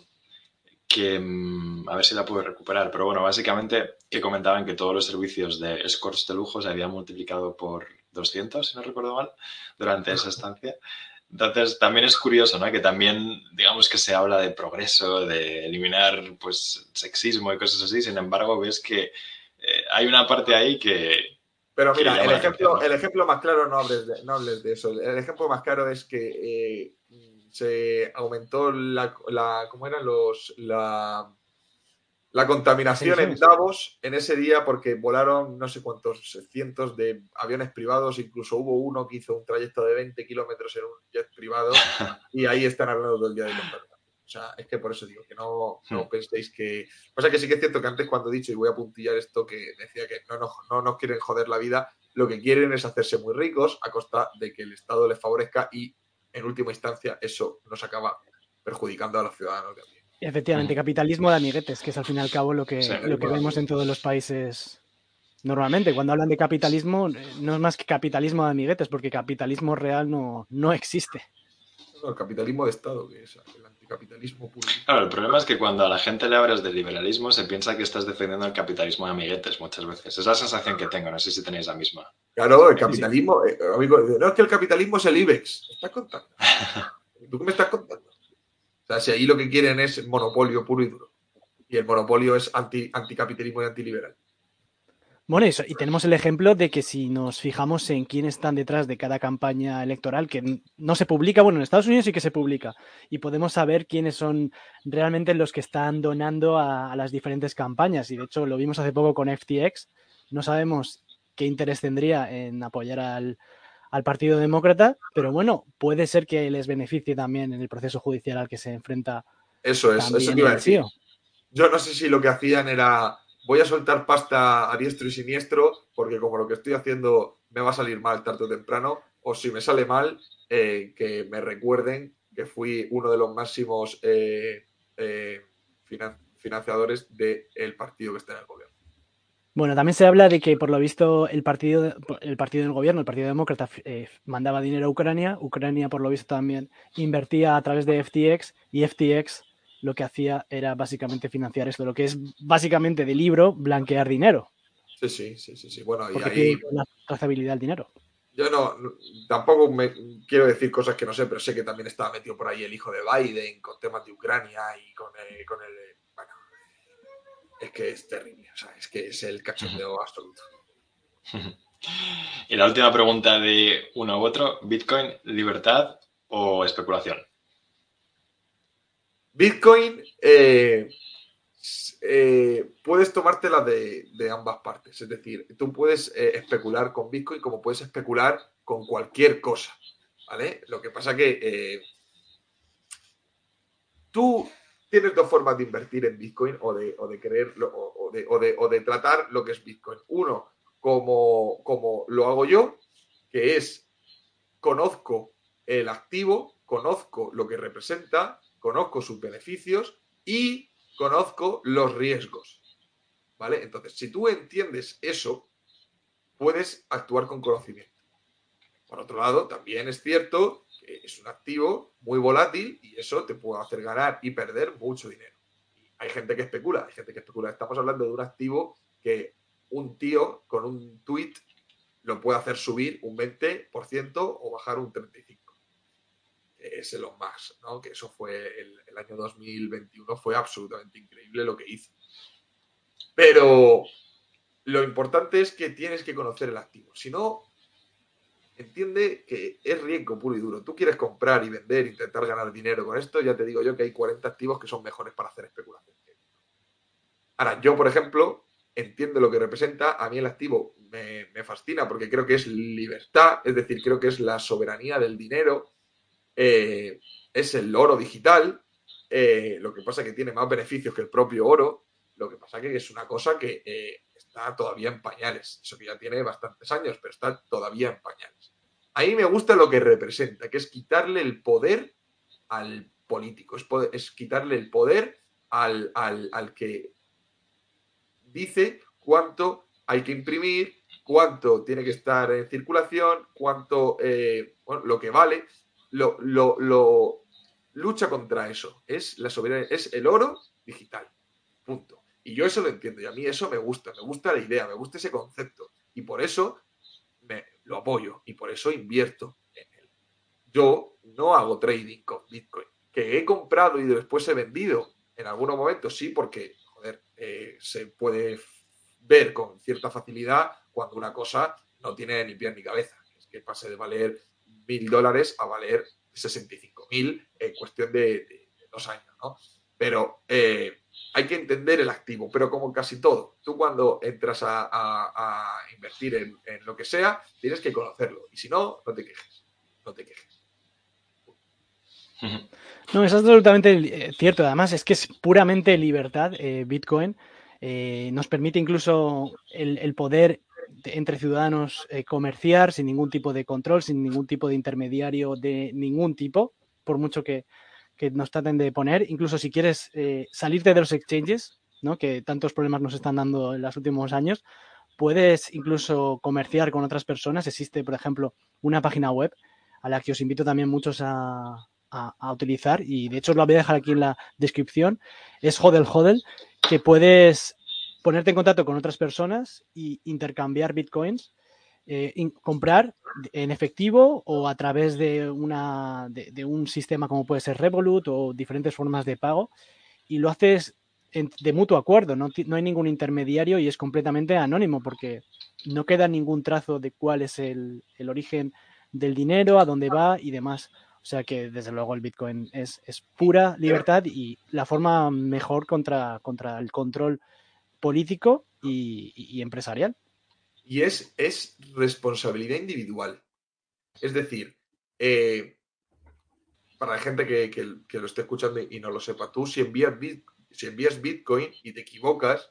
que mm, a ver si la puedo recuperar, pero bueno, básicamente que comentaban que todos los servicios de escorts de lujo se habían multiplicado por 200, si no recuerdo mal, durante esa estancia. Entonces, también es curioso, ¿no? Que también, digamos que se habla de progreso, de eliminar, pues, sexismo y cosas así, sin embargo, ves que eh, hay una parte ahí que... Pero mira, el ejemplo, el ejemplo más claro, no hables, de, no hables de eso, el ejemplo más claro es que... Eh, se aumentó la, la ¿cómo eran los? La, la contaminación en Davos en ese día porque volaron no sé cuántos cientos de aviones privados, incluso hubo uno que hizo un trayecto de 20 kilómetros en un jet privado y ahí están hablando todo el día de contaminación. O sea, es que por eso digo que no, no hmm. penséis que... O sea, que sí que es cierto que antes cuando he dicho, y voy a puntillar esto, que decía que no, no, no nos quieren joder la vida, lo que quieren es hacerse muy ricos a costa de que el Estado les favorezca y en última instancia eso nos acaba perjudicando a los ciudadanos de Efectivamente, capitalismo de amiguetes, que es al fin y al cabo lo que, lo que vemos en todos los países normalmente. Cuando hablan de capitalismo, eh, no es más que capitalismo de amiguetes, porque capitalismo real no, no existe. el capitalismo de Estado, que es el anticapitalismo puro. Claro, el problema es que cuando a la gente le hablas de liberalismo, se piensa que estás defendiendo el capitalismo de amiguetes muchas veces. Es la sensación que tengo, no sé si tenéis la misma. Claro, el capitalismo, eh, amigo, no es que el capitalismo es el IBEX. ¿Me estás contando? ¿Tú qué me estás contando? O sea, si ahí lo que quieren es monopolio puro y duro. Y el monopolio es anti, anticapitalismo y antiliberal. Bueno, eso, y tenemos el ejemplo de que si nos fijamos en quién están detrás de cada campaña electoral, que no se publica, bueno, en Estados Unidos sí que se publica, y podemos saber quiénes son realmente los que están donando a, a las diferentes campañas. Y de hecho lo vimos hace poco con FTX. No sabemos qué interés tendría en apoyar al, Partido Demócrata, pero bueno, puede ser que les beneficie también en el proceso judicial al que se enfrenta. Eso es, eso que iba a decir. Yo no sé si lo que hacían era voy a soltar pasta a diestro y siniestro, porque como lo que estoy haciendo me va a salir mal tarde o temprano, o si me sale mal, eh, que me recuerden que fui uno de los máximos eh, eh, financiadores del partido que está en el gobierno. Bueno, también se habla de que por lo visto el partido, el partido del gobierno, el Partido Demócrata, mandaba dinero a Ucrania. Ucrania, por lo visto, también invertía a través de FTX y FTX lo que hacía era básicamente financiar esto, lo que es básicamente de libro blanquear dinero. Sí, sí, sí, sí. Bueno, y ahí... la trazabilidad del dinero. Yo no, tampoco me quiero decir cosas que no sé, pero sé que también estaba metido por ahí el hijo de Biden con temas de Ucrania y con con el es que es terrible. O sea, es que es el cachondeo absoluto. y la última pregunta de uno u otro: ¿Bitcoin, libertad o especulación? Bitcoin, eh, eh, puedes tomártela de, de, ambas partes. Es decir, tú puedes eh, especular con Bitcoin como puedes especular con cualquier cosa. ¿Vale? Lo que pasa que tú tienes dos formas de invertir en Bitcoin o de, o de o, de, o, de, tratar lo que es Bitcoin. Uno, como, como lo hago yo, que es conozco el activo, conozco lo que representa, conozco sus beneficios y conozco los riesgos. ¿Vale? Entonces, si tú entiendes eso, puedes actuar con conocimiento. Por otro lado, también es cierto es un activo muy volátil y eso te puede hacer ganar y perder mucho dinero. hay gente que especula, hay gente que especula. Estamos hablando de un activo que un tío con un tweet lo puede hacer subir un 20% o bajar un 35%. Es el más, ¿no? Que eso fue el, el año 2021, fue absolutamente increíble lo que hizo. Pero lo importante es que tienes que conocer el activo. Si no, entiende que es riesgo puro y duro. Tú quieres comprar y vender, intentar ganar dinero con esto, ya te digo yo que hay 40 activos que son mejores para hacer especulación. Ahora, yo, por ejemplo, entiendo lo que representa. A mí el activo me, fascina porque creo que es libertad, es decir, creo que es la soberanía del dinero, eh, es el oro digital. Eh, lo que pasa es que tiene más beneficios que el propio oro. Lo que pasa es que es una cosa que eh, está todavía en pañales. Eso que ya tiene bastantes años, pero está todavía en pañales. A mí me gusta lo que representa, que es quitarle el poder al político, es, quitarle el poder al, que dice cuánto hay que imprimir, cuánto tiene que estar en circulación, cuánto, lo que vale, lo, lucha contra eso. Es la soberanía, es el oro digital. Punto. Y yo eso lo entiendo y a mí eso me gusta, me gusta la idea, me gusta ese concepto. Y por eso me, lo apoyo y por eso invierto en él. Yo no hago trading con Bitcoin. Que he comprado y después he vendido en algunos momentos, sí, porque, eh, se puede ver con cierta facilidad cuando una cosa no tiene ni pie ni cabeza. Es que pase de valer mil dólares a valer 65 mil en cuestión de, dos años, ¿no? Pero eh, hay que entender el activo, pero como casi todo, tú cuando entras a, invertir en, lo que sea, tienes que conocerlo. Y si no, no te quejes. No te quejes. No, es absolutamente eh, cierto. Además, es que es puramente libertad. Eh, Bitcoin nos permite incluso el, poder entre ciudadanos comerciar sin ningún tipo de control, sin ningún tipo de intermediario de ningún tipo, por mucho que, que nos traten de poner. Incluso si quieres eh, salirte de los exchanges, ¿no? que tantos problemas nos están dando en los últimos años, puedes incluso comerciar con otras personas. Existe, por ejemplo, una página web a la que os invito también muchos a, utilizar y de hecho os la voy a dejar aquí en la descripción. Es Hodel Hodel, que puedes ponerte en contacto con otras personas y intercambiar bitcoins eh, comprar en efectivo o a través de, una, de, un sistema como puede ser Revolut o diferentes formas de pago y lo haces de mutuo acuerdo, no, no, hay ningún intermediario y es completamente anónimo porque no queda ningún trazo de cuál es el, el origen del dinero, a dónde va y demás. O sea que desde luego el Bitcoin es, es pura libertad y la forma mejor contra, contra el control político y empresarial y es, es responsabilidad individual. Es decir, eh, para la gente que, lo esté escuchando y no lo sepa, tú si envías, si envías Bitcoin y te equivocas,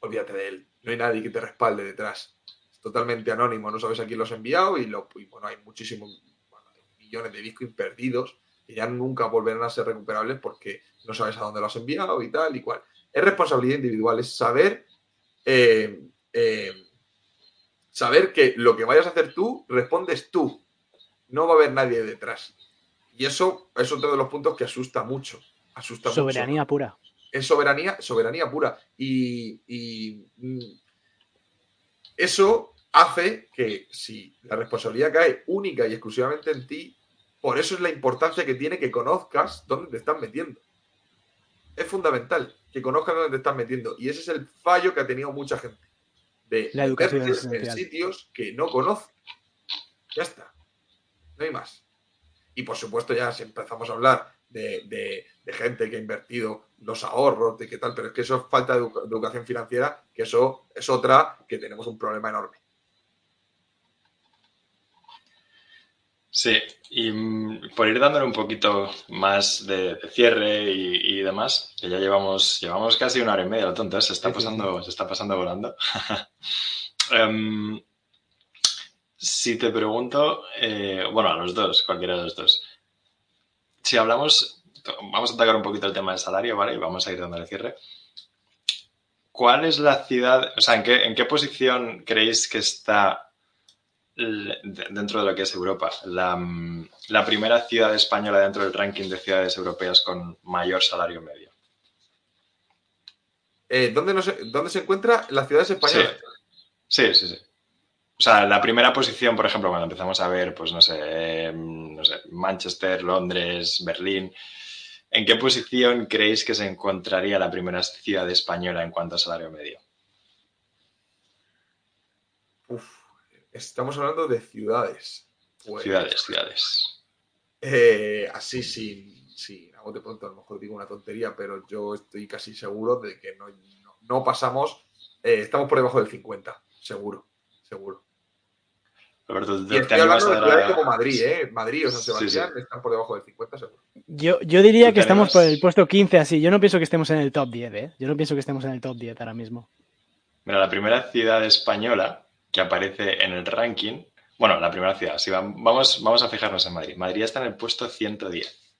olvídate de él. No hay nadie que te respalde detrás. Es totalmente anónimo, no sabes a quién lo has enviado y, lo, bueno, hay muchísimos millones de Bitcoin perdidos que ya nunca volverán a ser recuperables porque no sabes a dónde lo has enviado y tal y cual. Es responsabilidad individual, es saber eh, eh, saber que lo que vayas a hacer tú, respondes tú. No va a haber nadie detrás. Y eso es otro de los puntos que asusta mucho. Asusta soberanía pura. Es soberanía, soberanía pura. Y, mm, eso hace que si la responsabilidad cae única y exclusivamente en ti, por eso es la importancia que tiene que conozcas dónde te estás metiendo. Es fundamental que conozcas dónde te estás metiendo. Y ese es el fallo que ha tenido mucha gente de la educación en sitios que no conoce. Ya está. No hay más. Y por supuesto, ya si empezamos a hablar de, gente que ha invertido los ahorros, de qué tal, pero es que eso es falta de educación financiera, que eso es otra que tenemos un problema enorme. Sí, y mm, por ir dándole un poquito más de, cierre y, demás, que ya llevamos, llevamos casi una hora y media, lo tonto, ¿eh? se está pasando, se está pasando volando. Em, si te pregunto, eh, bueno, a los dos, cualquiera de los dos. Si hablamos, vamos a atacar un poquito el tema del salario, ¿vale? Y vamos a ir dándole cierre. ¿Cuál es la ciudad, o sea, en qué, en qué posición creéis que está dentro de lo que es Europa, mm, la, primera ciudad española dentro del ranking de ciudades europeas con mayor salario medio. Eh, ¿dónde, se, encuentra las ciudades españolas? Sí. sí, sí, O sea, la primera posición, por ejemplo, cuando empezamos a ver, pues no sé, em, no sé, Manchester, Londres, Berlín, ¿en qué posición creéis que se encontraría la primera ciudad española en cuanto a salario medio? Uf. Estamos hablando de ciudades. Pues, ciudades, ciudades. Eh, así sin, sí, a de pronto a lo mejor digo una tontería, pero yo estoy casi seguro de que no, pasamos, eh, estamos por debajo del 50, seguro, seguro. Roberto, y estoy hablando de ciudades como Madrid, ¿eh? Madrid o San Sebastián están por debajo del 50, seguro. Yo, yo diría que estamos por el puesto 15, así. Yo no pienso que estemos en el top 10, ¿eh? Yo no pienso que estemos en el top 10 ahora mismo. Mira, la primera ciudad española que aparece en el ranking, Bueno, la primera ciudad, sí, vamos, vamos a fijarnos en Madrid. Madrid está en el puesto 110.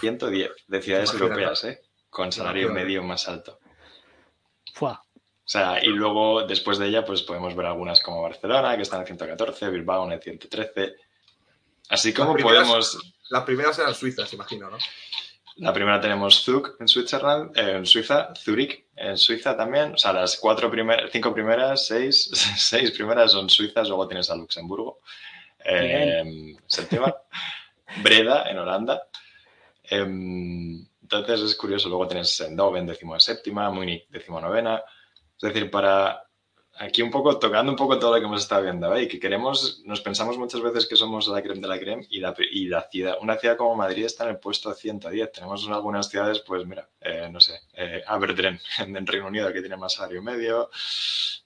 110 de ciudades europeas, ¿eh? Con salario medio más alto. Fua. O sea, y luego después de ella, pues podemos ver algunas como Barcelona, que están en 114, Bilbao en el 113. Así como podemos. Las primeras eran suizas, imagino, ¿no? La primera tenemos Zug en Switzerland, eh, en Suiza, Zurich en Suiza también. O sea, las cuatro primeras, cinco primeras, seis, seis primeras son suizas, luego tienes a Luxemburgo, eh, séptima, Breda en Holanda. Em, entonces es curioso, luego tienes Eindhoven, décimo séptima, Múnich, décimo novena. Es decir, para aquí un poco tocando un poco todo lo que hemos estado viendo, ¿eh? y que queremos, nos pensamos muchas veces que somos la creme de la creme y la, y la ciudad, una ciudad como Madrid está en el puesto 110. Tenemos algunas ciudades, pues mira, eh, no sé, eh, Aberdeen en, Reino Unido que tiene más salario medio,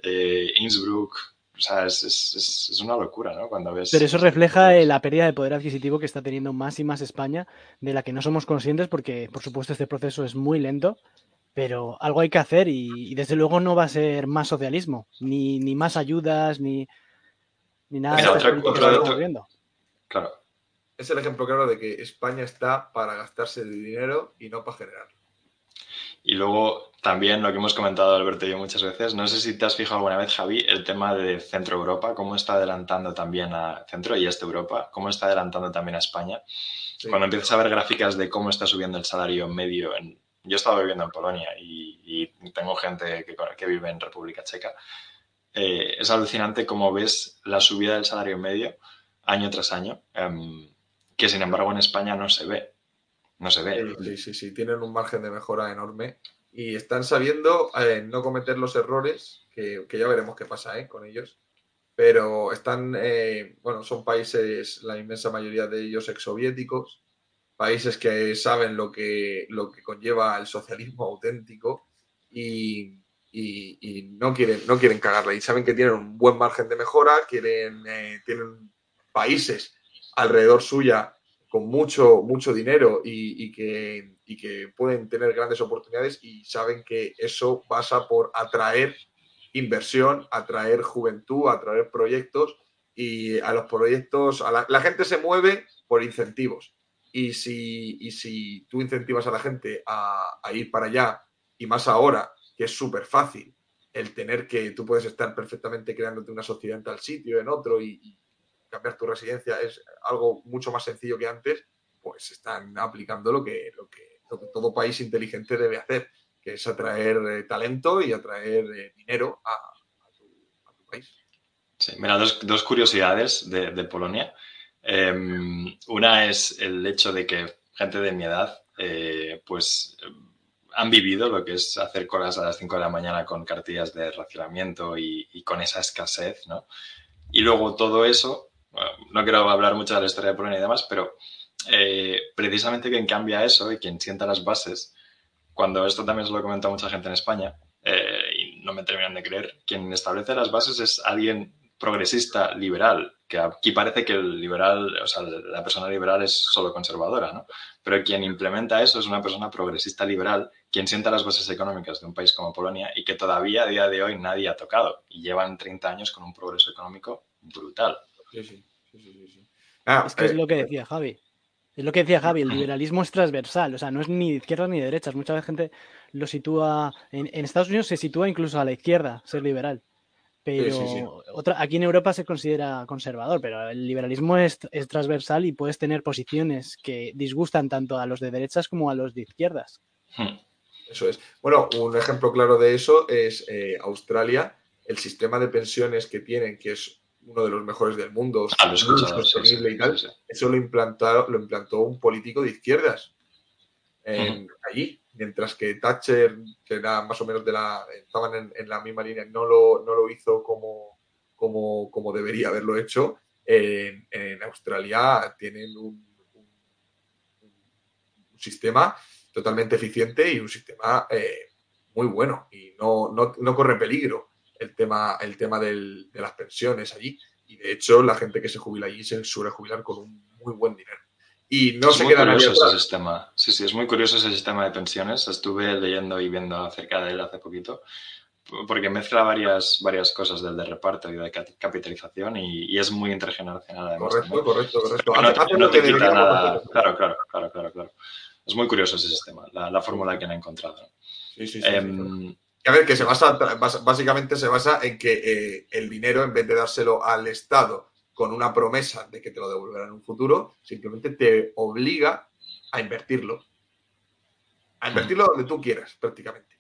eh, Innsbruck, o sea, es, es, es, una locura, ¿no? Cuando ves... Pero eso refleja la pérdida de poder adquisitivo que está teniendo más y más España, de la que no somos conscientes porque, por supuesto, este proceso es muy lento pero algo hay que hacer y, desde luego no va a ser más socialismo, ni, ni más ayudas, ni, ni nada Claro. Es el ejemplo claro de que España está para gastarse el dinero y no para generarlo. Y luego también lo que hemos comentado Alberto y yo muchas veces, no sé si te has fijado alguna vez, Javi, el tema de Centro Europa, cómo está adelantando también a Centro y Este Europa, cómo está adelantando también a España. Cuando empiezas a ver gráficas de cómo está subiendo el salario medio en, yo he estado viviendo en Polonia y, tengo gente que, vive en República Checa. Eh, es alucinante cómo ves la subida del salario medio año tras año, em, que sin embargo en España no se ve. No se ve. Sí, sí, sí, tienen un margen de mejora enorme y están sabiendo eh, no cometer los errores, que, ya veremos qué pasa eh, con ellos, pero están, bueno, son países, la inmensa mayoría de ellos exsoviéticos, países que saben lo que, lo que conlleva el socialismo auténtico y, no, quieren, no quieren cagarla. Y saben que tienen un buen margen de mejora, quieren, eh, tienen países alrededor suya con mucho, mucho dinero y, que, que pueden tener grandes oportunidades y saben que eso pasa por atraer inversión, atraer juventud, atraer proyectos y a los proyectos, a la gente se mueve por incentivos y si, si tú incentivas a la gente a, ir para allá, y más ahora, que es súper fácil, el tener que tú puedes estar perfectamente creándote una sociedad en tal sitio, en otro, y, cambiar tu residencia es algo mucho más sencillo que antes, pues están aplicando lo que, lo que, todo país inteligente debe hacer, que es atraer eh, talento y atraer eh, dinero a, tu, país. Sí, mira, dos, curiosidades de, de Polonia. Em, una es el hecho de que gente de mi edad, eh, pues han vivido lo que es hacer colas a las 5 de la mañana con cartillas de racionamiento y, con esa escasez, ¿no? Y luego todo eso, no quiero hablar mucho de la historia de Polonia y demás, pero eh, precisamente quien cambia eso y quien sienta las bases, cuando esto también se lo comenta mucha gente en España, eh, y no me terminan de creer, quien establece las bases es alguien progresista liberal, que aquí parece que el liberal, o sea, la persona liberal es solo conservadora, ¿no? Pero quien implementa eso es una persona progresista liberal, quien sienta las bases económicas de un país como Polonia y que todavía a día de hoy nadie ha tocado. Y llevan 30 años con un progreso económico brutal. Sí, sí, sí, ah, es que es eh, lo que decía Javi. Es lo que decía Javi, el liberalismo es transversal, o sea, no es ni de izquierdas ni de derechas. Mucha gente lo sitúa, en Estados Unidos se sitúa incluso a la izquierda, ser liberal. Pero Otra, aquí en Europa se considera conservador, pero el liberalismo es, transversal y puedes tener posiciones que disgustan tanto a los de derechas como a los de izquierdas. Hmm. Eso es. Bueno, un ejemplo claro de eso es eh, Australia, el sistema de pensiones que tienen, que es uno de los mejores del mundo, ah, sostenible y tal, eso lo, implantó, lo implantó un político de izquierdas allí mientras que Thatcher, que era más o menos de la, estaban en, la misma línea, no lo, no lo hizo como, como, como, debería haberlo hecho, en, Australia tienen un, sistema totalmente eficiente y un sistema eh, muy bueno y no, no, corre peligro el tema, el tema de las pensiones allí. Y de hecho, la gente que se jubila allí se suele jubilar con un muy buen dinero. Y no es muy curioso ese sistema. Sí, sí, es muy curioso ese sistema de pensiones. Estuve leyendo y viendo acerca de él hace poquito, porque mezcla varias, varias cosas del de reparto y de capitalización y, es muy intergeneracional además. Correcto, correcto, correcto. No, te quita nada. Claro, claro, claro, claro, claro. Es muy curioso ese sistema, la, fórmula que han encontrado. Sí, sí, sí. Em, a ver, que se basa, básicamente se basa en que eh, el dinero, en vez de dárselo al Estado con una promesa de que te lo devolverá en un futuro, simplemente te obliga a invertirlo. A invertirlo donde tú quieras, prácticamente.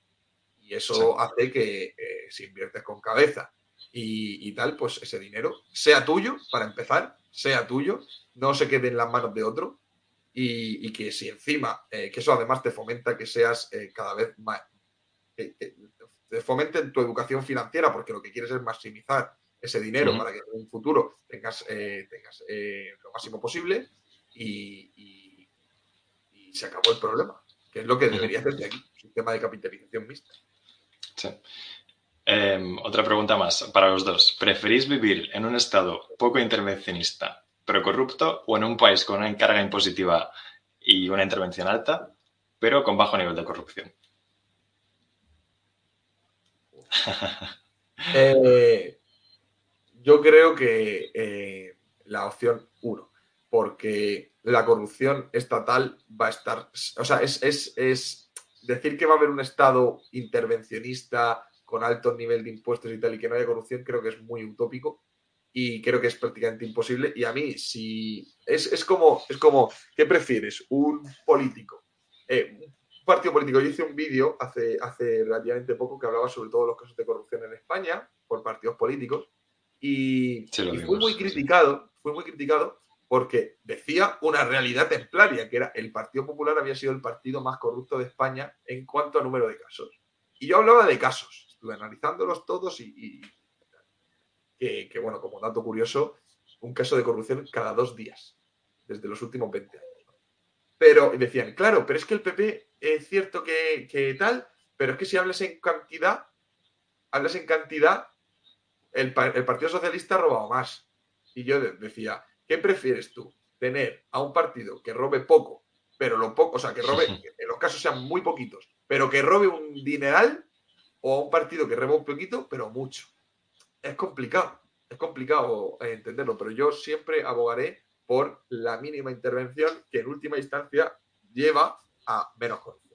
Y eso hace que eh, si inviertes con cabeza y, tal, pues ese dinero sea tuyo, para empezar, sea tuyo, no se quede en las manos de otro. Y, que si encima, eh, que eso además te fomenta que seas eh, cada vez más, te fomente tu educación financiera, porque lo que quieres es maximizar ese dinero para que en un futuro tengas, tengas lo máximo posible y, se acabó el problema, que es lo que debería hacer de aquí, un sistema de capitalización mixta. Em, otra pregunta más para los dos. ¿Preferís vivir en un estado poco intervencionista, pero corrupto, o en un país con una carga impositiva y una intervención alta, pero con bajo nivel de corrupción? Eh, yo creo que eh, la opción 1, porque la corrupción estatal va a estar, o sea, es, es decir que va a haber un Estado intervencionista con alto nivel de impuestos y tal y que no haya corrupción, creo que es muy utópico y creo que es prácticamente imposible. Y a mí, si es, como, es como, ¿qué prefieres? ¿Un político? Eh, un partido político. Yo hice un vídeo hace, hace relativamente poco que hablaba sobre todos los casos de corrupción en España por partidos políticos y, y fui muy criticado, fui muy criticado porque decía una realidad templaria, que era el Partido Popular había sido el partido más corrupto de España en cuanto a número de casos. Y yo hablaba de casos, estuve analizándolos todos y, que, bueno, como dato curioso, un caso de corrupción cada dos días, desde los últimos 20 años. Pero decían, claro, pero es que el PP es cierto que, que tal, pero es que si hablas en cantidad, hablas en cantidad, el, el Partido Socialista ha robado más. Y yo decía, ¿Qué prefieres tú? ¿Tener a un partido que robe poco, pero lo poco, o sea, que robe, en los casos sean muy poquitos, pero que robe un dineral, o a un partido que robe un poquito, pero mucho? Es complicado, es complicado entenderlo, pero yo siempre abogaré por la mínima intervención que en última instancia lleva a menos corrupción.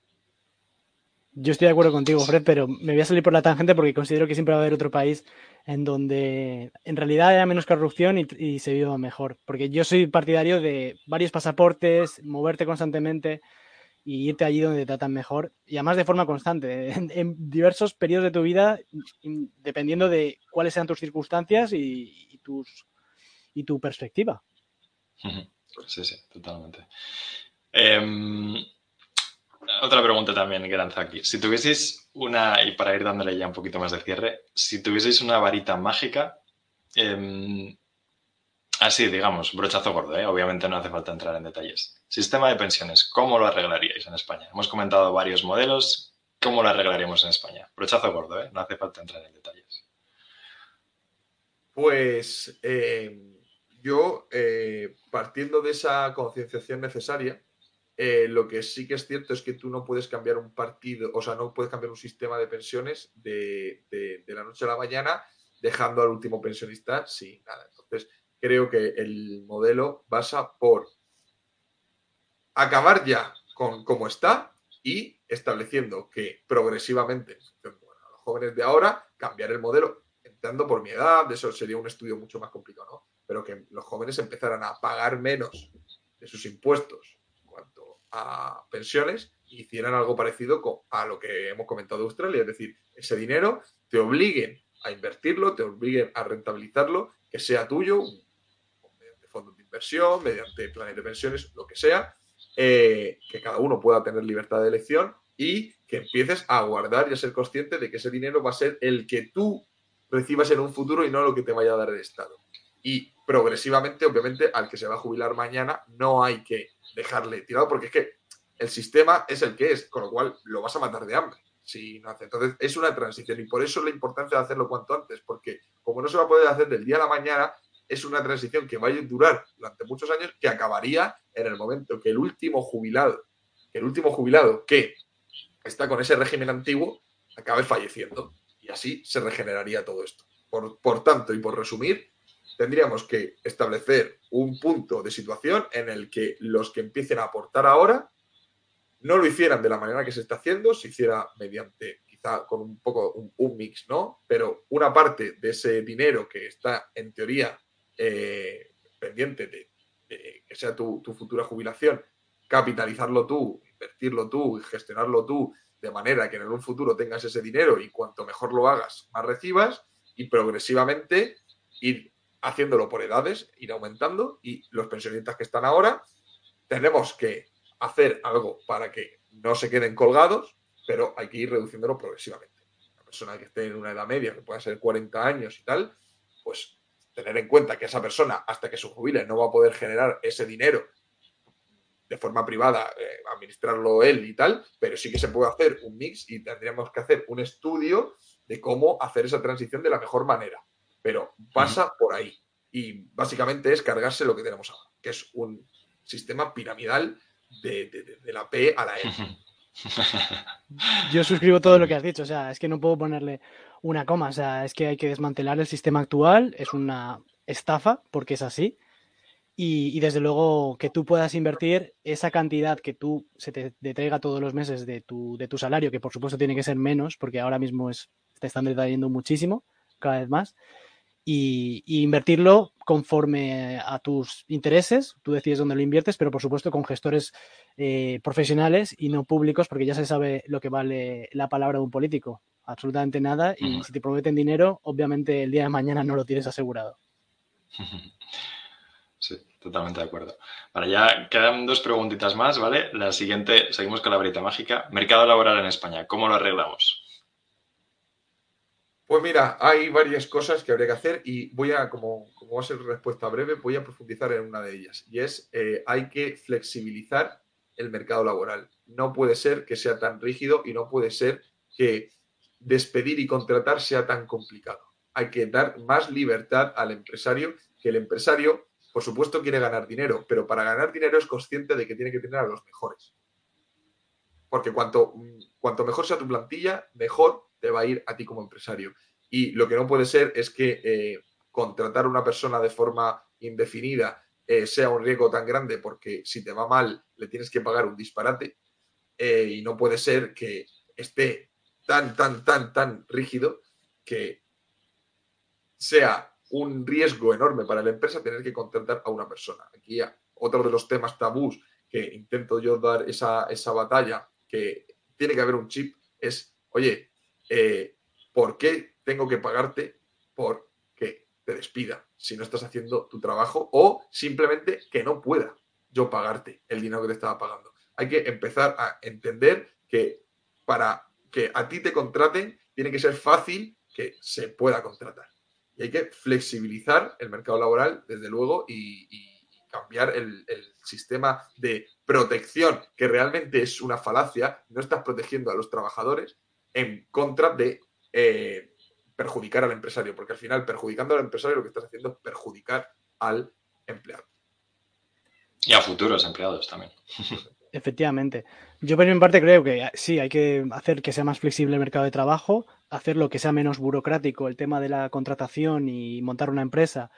Yo estoy de acuerdo contigo, Fred, pero me voy a salir por la tangente porque considero que siempre va a haber otro país en donde en realidad haya menos corrupción y, se viva mejor. Porque yo soy partidario de varios pasaportes, moverte constantemente y irte allí donde te tratan mejor y además de forma constante, en, diversos periodos de tu vida, dependiendo de cuáles sean tus circunstancias y, tus, y tu perspectiva. Sí, sí, totalmente. Em, otra pregunta también que aquí. Si tuvieseis una, y para ir dándole ya un poquito más de cierre, si tuvieseis una varita mágica, em, así, digamos, brochazo gordo, ¿eh? obviamente no hace falta entrar en detalles. Sistema de pensiones, ¿cómo lo arreglaríais en España? Hemos comentado varios modelos, ¿cómo lo arreglaríamos en España? Brochazo gordo, ¿eh? no hace falta entrar en detalles. Pues em, yo, eh, partiendo de esa concienciación necesaria, eh, lo que sí que es cierto es que tú no puedes cambiar un partido, o sea, no puedes cambiar un sistema de pensiones de, la noche a la mañana dejando al último pensionista sin nada. Entonces, creo que el modelo basa por acabar ya con cómo está y estableciendo que progresivamente, a los jóvenes de ahora, cambiar el modelo, entrando por mi edad, de eso sería un estudio mucho más complicado, ¿no? Pero que los jóvenes empezaran a pagar menos de sus impuestos a pensiones hicieran algo parecido a lo que hemos comentado de Australia, es decir, ese dinero te obliguen a invertirlo, te obliguen a rentabilizarlo, que sea tuyo, mediante fondos de inversión, mediante planes de pensiones, lo que sea, eh, que cada uno pueda tener libertad de elección y que empieces a guardar y a ser consciente de que ese dinero va a ser el que tú recibas en un futuro y no lo que te vaya a dar el Estado. Y progresivamente, obviamente, al que se va a jubilar mañana, no hay que dejarle tirado, porque es que el sistema es el que es, con lo cual lo vas a matar de hambre si no hace. Entonces, es una transición y por eso la importancia de hacerlo cuanto antes, porque como no se va a poder hacer del día a la mañana, es una transición que va a durar durante muchos años, que acabaría en el momento que el último jubilado, el último jubilado que está con ese régimen antiguo, acabe falleciendo. Y así se regeneraría todo esto. Por, por tanto, y por resumir, tendríamos que establecer un punto de situación en el que los que empiecen a aportar ahora no lo hicieran de la manera que se está haciendo, se hiciera mediante quizá con un poco un, mix, ¿no? Pero una parte de ese dinero que está en teoría eh, pendiente de, que sea tu, tu, futura jubilación, capitalizarlo tú, invertirlo tú y gestionarlo tú de manera que en un futuro tengas ese dinero y cuanto mejor lo hagas, más recibas y progresivamente ir haciéndolo por edades, ir aumentando y los pensionistas que están ahora tenemos que hacer algo para que no se queden colgados, pero hay que ir reduciéndolo progresivamente. La persona que esté en una edad media, que pueda ser 40 años y tal, pues tener en cuenta que esa persona, hasta que se jubile, no va a poder generar ese dinero de forma privada, eh, administrarlo él y tal, pero sí que se puede hacer un mix y tendríamos que hacer un estudio de cómo hacer esa transición de la mejor manera pero pasa por ahí. Y básicamente es cargarse lo que tenemos ahora, que es un sistema piramidal de, la P a la E. Yo suscribo todo lo que has dicho, o sea, es que no puedo ponerle una coma, o sea, es que hay que desmantelar el sistema actual, es una estafa, porque es así, y, desde luego que tú puedas invertir esa cantidad que tú se te, traiga todos los meses de tu, de tu salario, que por supuesto tiene que ser menos, porque ahora mismo es, te están detallando muchísimo, cada vez más, y, invertirlo conforme a tus intereses. Tú decides dónde lo inviertes, pero por supuesto con gestores eh, profesionales y no públicos, porque ya se sabe lo que vale la palabra de un político. Absolutamente nada. Y si te prometen dinero, obviamente el día de mañana no lo tienes asegurado. Sí, totalmente de acuerdo. Vale, ya quedan dos preguntitas más, ¿vale? La siguiente, seguimos con la varita mágica. Mercado laboral en España, ¿cómo lo arreglamos? Pues mira, hay varias cosas que habría que hacer y voy a, como, como va a ser respuesta breve, voy a profundizar en una de ellas. Y es, eh, hay que flexibilizar el mercado laboral. No puede ser que sea tan rígido y no puede ser que despedir y contratar sea tan complicado. Hay que dar más libertad al empresario, que el empresario, por supuesto, quiere ganar dinero, pero para ganar dinero es consciente de que tiene que tener a los mejores. Porque cuanto, cuanto mejor sea tu plantilla, mejor te va a ir a ti como empresario. Y lo que no puede ser es que eh, contratar a una persona de forma indefinida eh, sea un riesgo tan grande porque si te va mal le tienes que pagar un disparate eh, y no puede ser que esté tan, tan, tan, tan rígido que sea un riesgo enorme para la empresa tener que contratar a una persona. Aquí otro de los temas tabús que intento yo dar esa, esa batalla, que tiene que haber un chip, es, oye, eh, ¿por qué tengo que pagarte por que te despida si no estás haciendo tu trabajo o simplemente que no pueda yo pagarte el dinero que te estaba pagando? Hay que empezar a entender que para que a ti te contraten tiene que ser fácil que se pueda contratar. Y hay que flexibilizar el mercado laboral, desde luego, y, cambiar el, el, sistema de protección, que realmente es una falacia. No estás protegiendo a los trabajadores, en contra de eh, perjudicar al empresario, porque al final perjudicando al empresario lo que estás haciendo es perjudicar al empleado. Y a futuros empleados también. Efectivamente. Yo por mi parte creo que sí, hay que hacer que sea más flexible el mercado de trabajo, hacerlo que sea menos burocrático el tema de la contratación y montar una empresa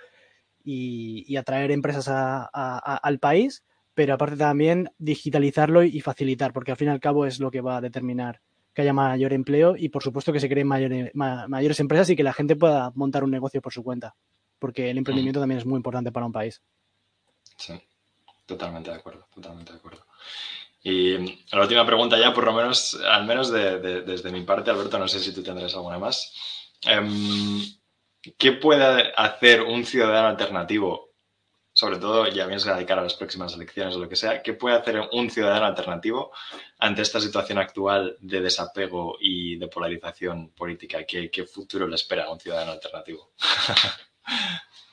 y, atraer empresas al país, pero aparte también digitalizarlo y facilitar, porque al fin y al cabo es lo que va a determinar que haya mayor empleo y por supuesto que se creen mayores, mayores empresas y que la gente pueda montar un negocio por su cuenta, porque el emprendimiento también es muy importante para un país. Sí, totalmente de acuerdo, totalmente de acuerdo. Y la última pregunta ya, por lo menos, al menos desde mi parte, Alberto, no sé si tú tendrás alguna más. Em, ¿Qué puede hacer un ciudadano alternativo sobre todo ya bien sea de cara a las próximas elecciones o lo que sea, ¿qué puede hacer un ciudadano alternativo ante esta situación actual de desapego y de polarización política? ¿Qué, futuro le espera a un ciudadano alternativo?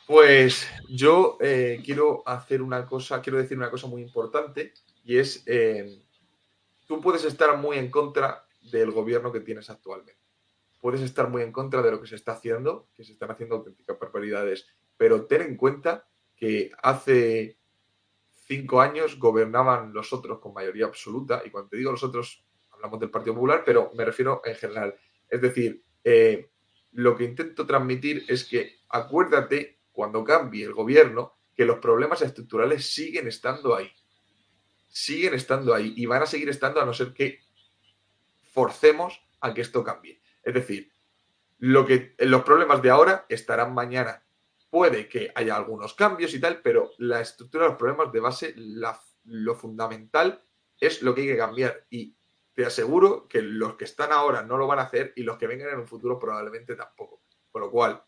Pues yo eh, quiero hacer una cosa, quiero decir una cosa muy importante y es, eh, tú puedes estar muy en contra del gobierno que tienes actualmente. Puedes estar muy en contra de lo que se está haciendo, que se están haciendo auténticas barbaridades, pero ten en cuenta que hace cinco años gobernaban los otros con mayoría absoluta, y cuando te digo los otros, hablamos del Partido Popular, pero me refiero en general. Es decir, eh, lo que intento transmitir es que acuérdate, cuando cambie el gobierno, que los problemas estructurales siguen estando ahí. Siguen estando ahí y van a seguir estando a no ser que forcemos a que esto cambie. Es decir, lo que, los problemas de ahora estarán mañana. Puede que haya algunos cambios y tal, pero la estructura de los problemas de base, lo fundamental es lo que hay que cambiar. Y te aseguro que los que están ahora no lo van a hacer y los que vengan en un futuro probablemente tampoco. Con lo cual,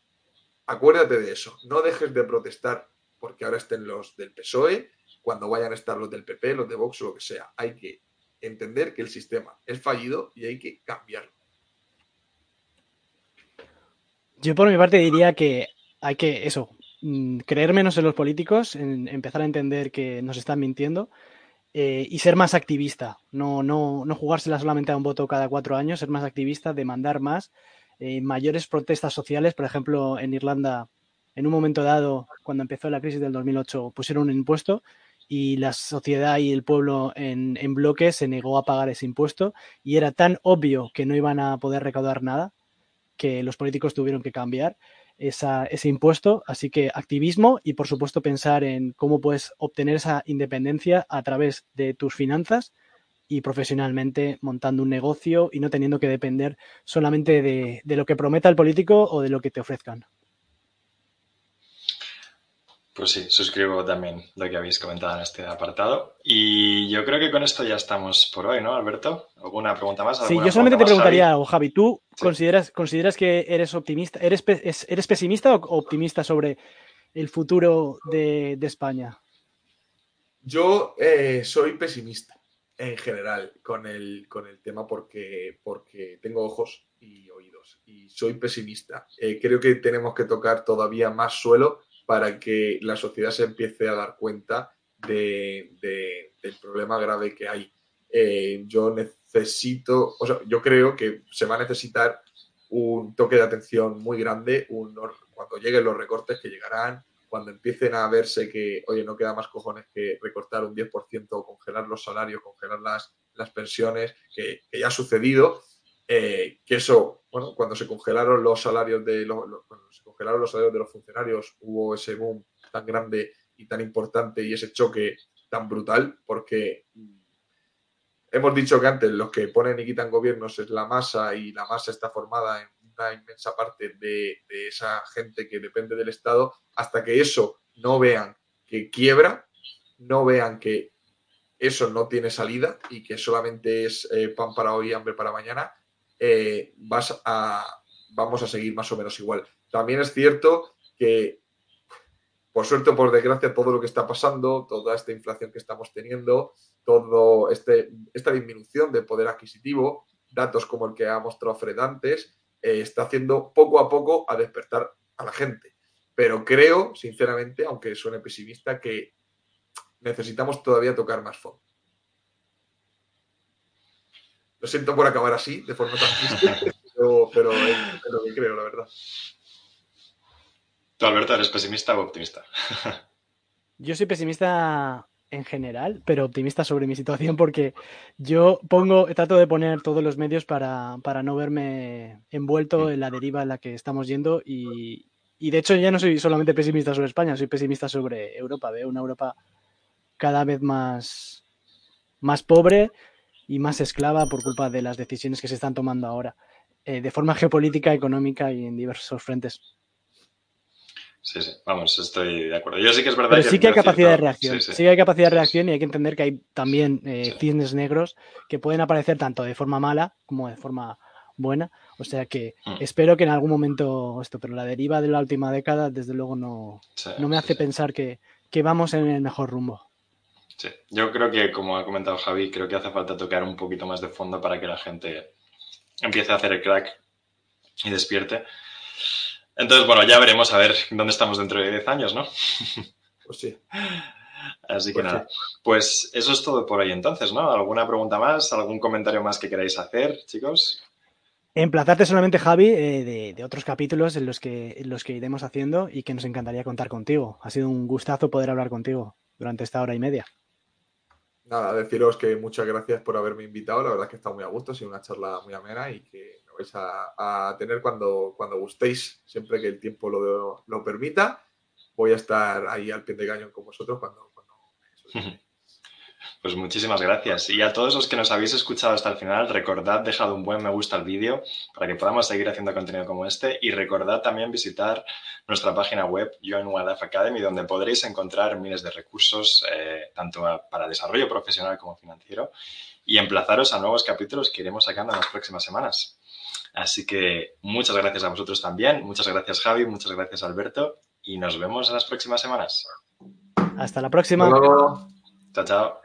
acuérdate de eso. No dejes de protestar porque ahora estén los del PSOE, cuando vayan a estar los del PP, los de Vox o lo que sea. Hay que entender que el sistema es fallido y hay que cambiarlo. Yo por mi parte diría que hay que, eso, mm, creer menos en los políticos, empezar a entender que nos están mintiendo eh, y ser más activista, no, no, no jugársela solamente a un voto cada cuatro años, ser más activista, demandar más, eh, mayores protestas sociales, por ejemplo, en Irlanda, en un momento dado, cuando empezó la crisis del 2008, pusieron un impuesto y la sociedad y el pueblo en, en bloque se negó a pagar ese impuesto y era tan obvio que no iban a poder recaudar nada que los políticos tuvieron que cambiar ese impuesto. Así que activismo y, por supuesto, pensar en cómo puedes obtener esa independencia a través de tus finanzas y profesionalmente montando un negocio y no teniendo que depender solamente de, de lo que prometa el político o de lo que te ofrezcan. Pues sí, suscribo también lo que habéis comentado en este apartado. Y yo creo que con esto ya estamos por hoy, ¿no, Alberto? ¿Alguna pregunta más? Sí, yo solamente te preguntaría algo, Javi. ¿Tú consideras, consideras que eres optimista, eres, eres pesimista o optimista sobre el futuro de, España? Yo eh, soy pesimista en general con el, con el tema porque, porque tengo ojos y oídos y soy pesimista. Eh, creo que tenemos que tocar todavía más suelo para que la sociedad se empiece a dar cuenta de, del problema grave que hay. Eh, yo necesito, o sea, yo creo que se va a necesitar un toque de atención muy grande cuando lleguen los recortes que llegarán, cuando empiecen a verse que, oye, no queda más cojones que recortar un 10% o congelar los salarios, congelar las, las pensiones, que, ya ha sucedido, eh, que eso, bueno, cuando se congelaron los salarios de los, se congelaron los salarios de los funcionarios, hubo ese boom tan grande y tan importante y ese choque tan brutal, porque hemos dicho que antes los que ponen y quitan gobiernos es la masa y la masa está formada en una inmensa parte de, esa gente que depende del Estado, hasta que eso no vean que quiebra, no vean que eso no tiene salida y que solamente es eh, pan para hoy, hambre para mañana, eh, vamos a seguir más o menos igual. También es cierto que, por suerte o por desgracia, todo lo que está pasando, toda esta inflación que estamos teniendo, todo este, esta disminución de poder adquisitivo, datos como el que ha mostrado Fred antes, eh, está haciendo poco a poco a despertar a la gente. Pero creo, sinceramente, aunque suene pesimista, que necesitamos todavía tocar más fondo. Lo siento por acabar así, de forma tan triste, pero, es, lo que creo, la verdad. ¿Tú, Alberto, eres pesimista o optimista? Yo soy pesimista en general, pero optimista sobre mi situación porque yo pongo, trato de poner todos los medios para, no verme envuelto en la deriva en la que estamos yendo y, y, de hecho ya no soy solamente pesimista sobre España, soy pesimista sobre Europa. Veo una Europa cada vez más, más pobre, y más esclava por culpa de las decisiones que se están tomando ahora, eh, de forma geopolítica, económica y en diversos frentes. Sí, sí, vamos, estoy de acuerdo. Yo sí que es verdad Pero sí que hay capacidad de reacción. Sí, que hay capacidad de reacción y hay que entender que hay también eh, cisnes negros que pueden aparecer tanto de forma mala como de forma buena. O sea que mm. espero que en algún momento esto, pero la deriva de la última década, desde luego, no, no me hace pensar que, que vamos en el mejor rumbo. Sí, yo creo que, como ha comentado Javi, creo que hace falta tocar un poquito más de fondo para que la gente empiece a hacer el crack y despierte. Entonces, bueno, ya veremos a ver dónde estamos dentro de 10 años, ¿no? Pues sí. Así que pues nada, pues eso es todo por hoy entonces, ¿no? ¿Alguna pregunta más? ¿Algún comentario más que queráis hacer, chicos? Emplazarte solamente, Javi, eh, de, otros capítulos en los, que, en los que iremos haciendo y que nos encantaría contar contigo. Ha sido un gustazo poder hablar contigo durante esta hora y media. Nada, deciros que muchas gracias por haberme invitado. La verdad es que está muy a gusto, ha sido una charla muy amena y que me vais a, tener cuando, cuando gustéis, siempre que el tiempo lo, lo, permita. Voy a estar ahí al pie de cañón con vosotros cuando... cuando pues muchísimas gracias. Y a todos los que nos habéis escuchado hasta el final, recordad dejar un buen me gusta al vídeo para que podamos seguir haciendo contenido como este. Y recordad también visitar nuestra página web, Join Wildlife Academy, donde podréis encontrar miles de recursos, eh, tanto para desarrollo profesional como financiero, y emplazaros a nuevos capítulos que iremos sacando en las próximas semanas. Así que muchas gracias a vosotros también. Muchas gracias, Javi. Muchas gracias, Alberto. Y nos vemos en las próximas semanas. Hasta la próxima. Chao, chao.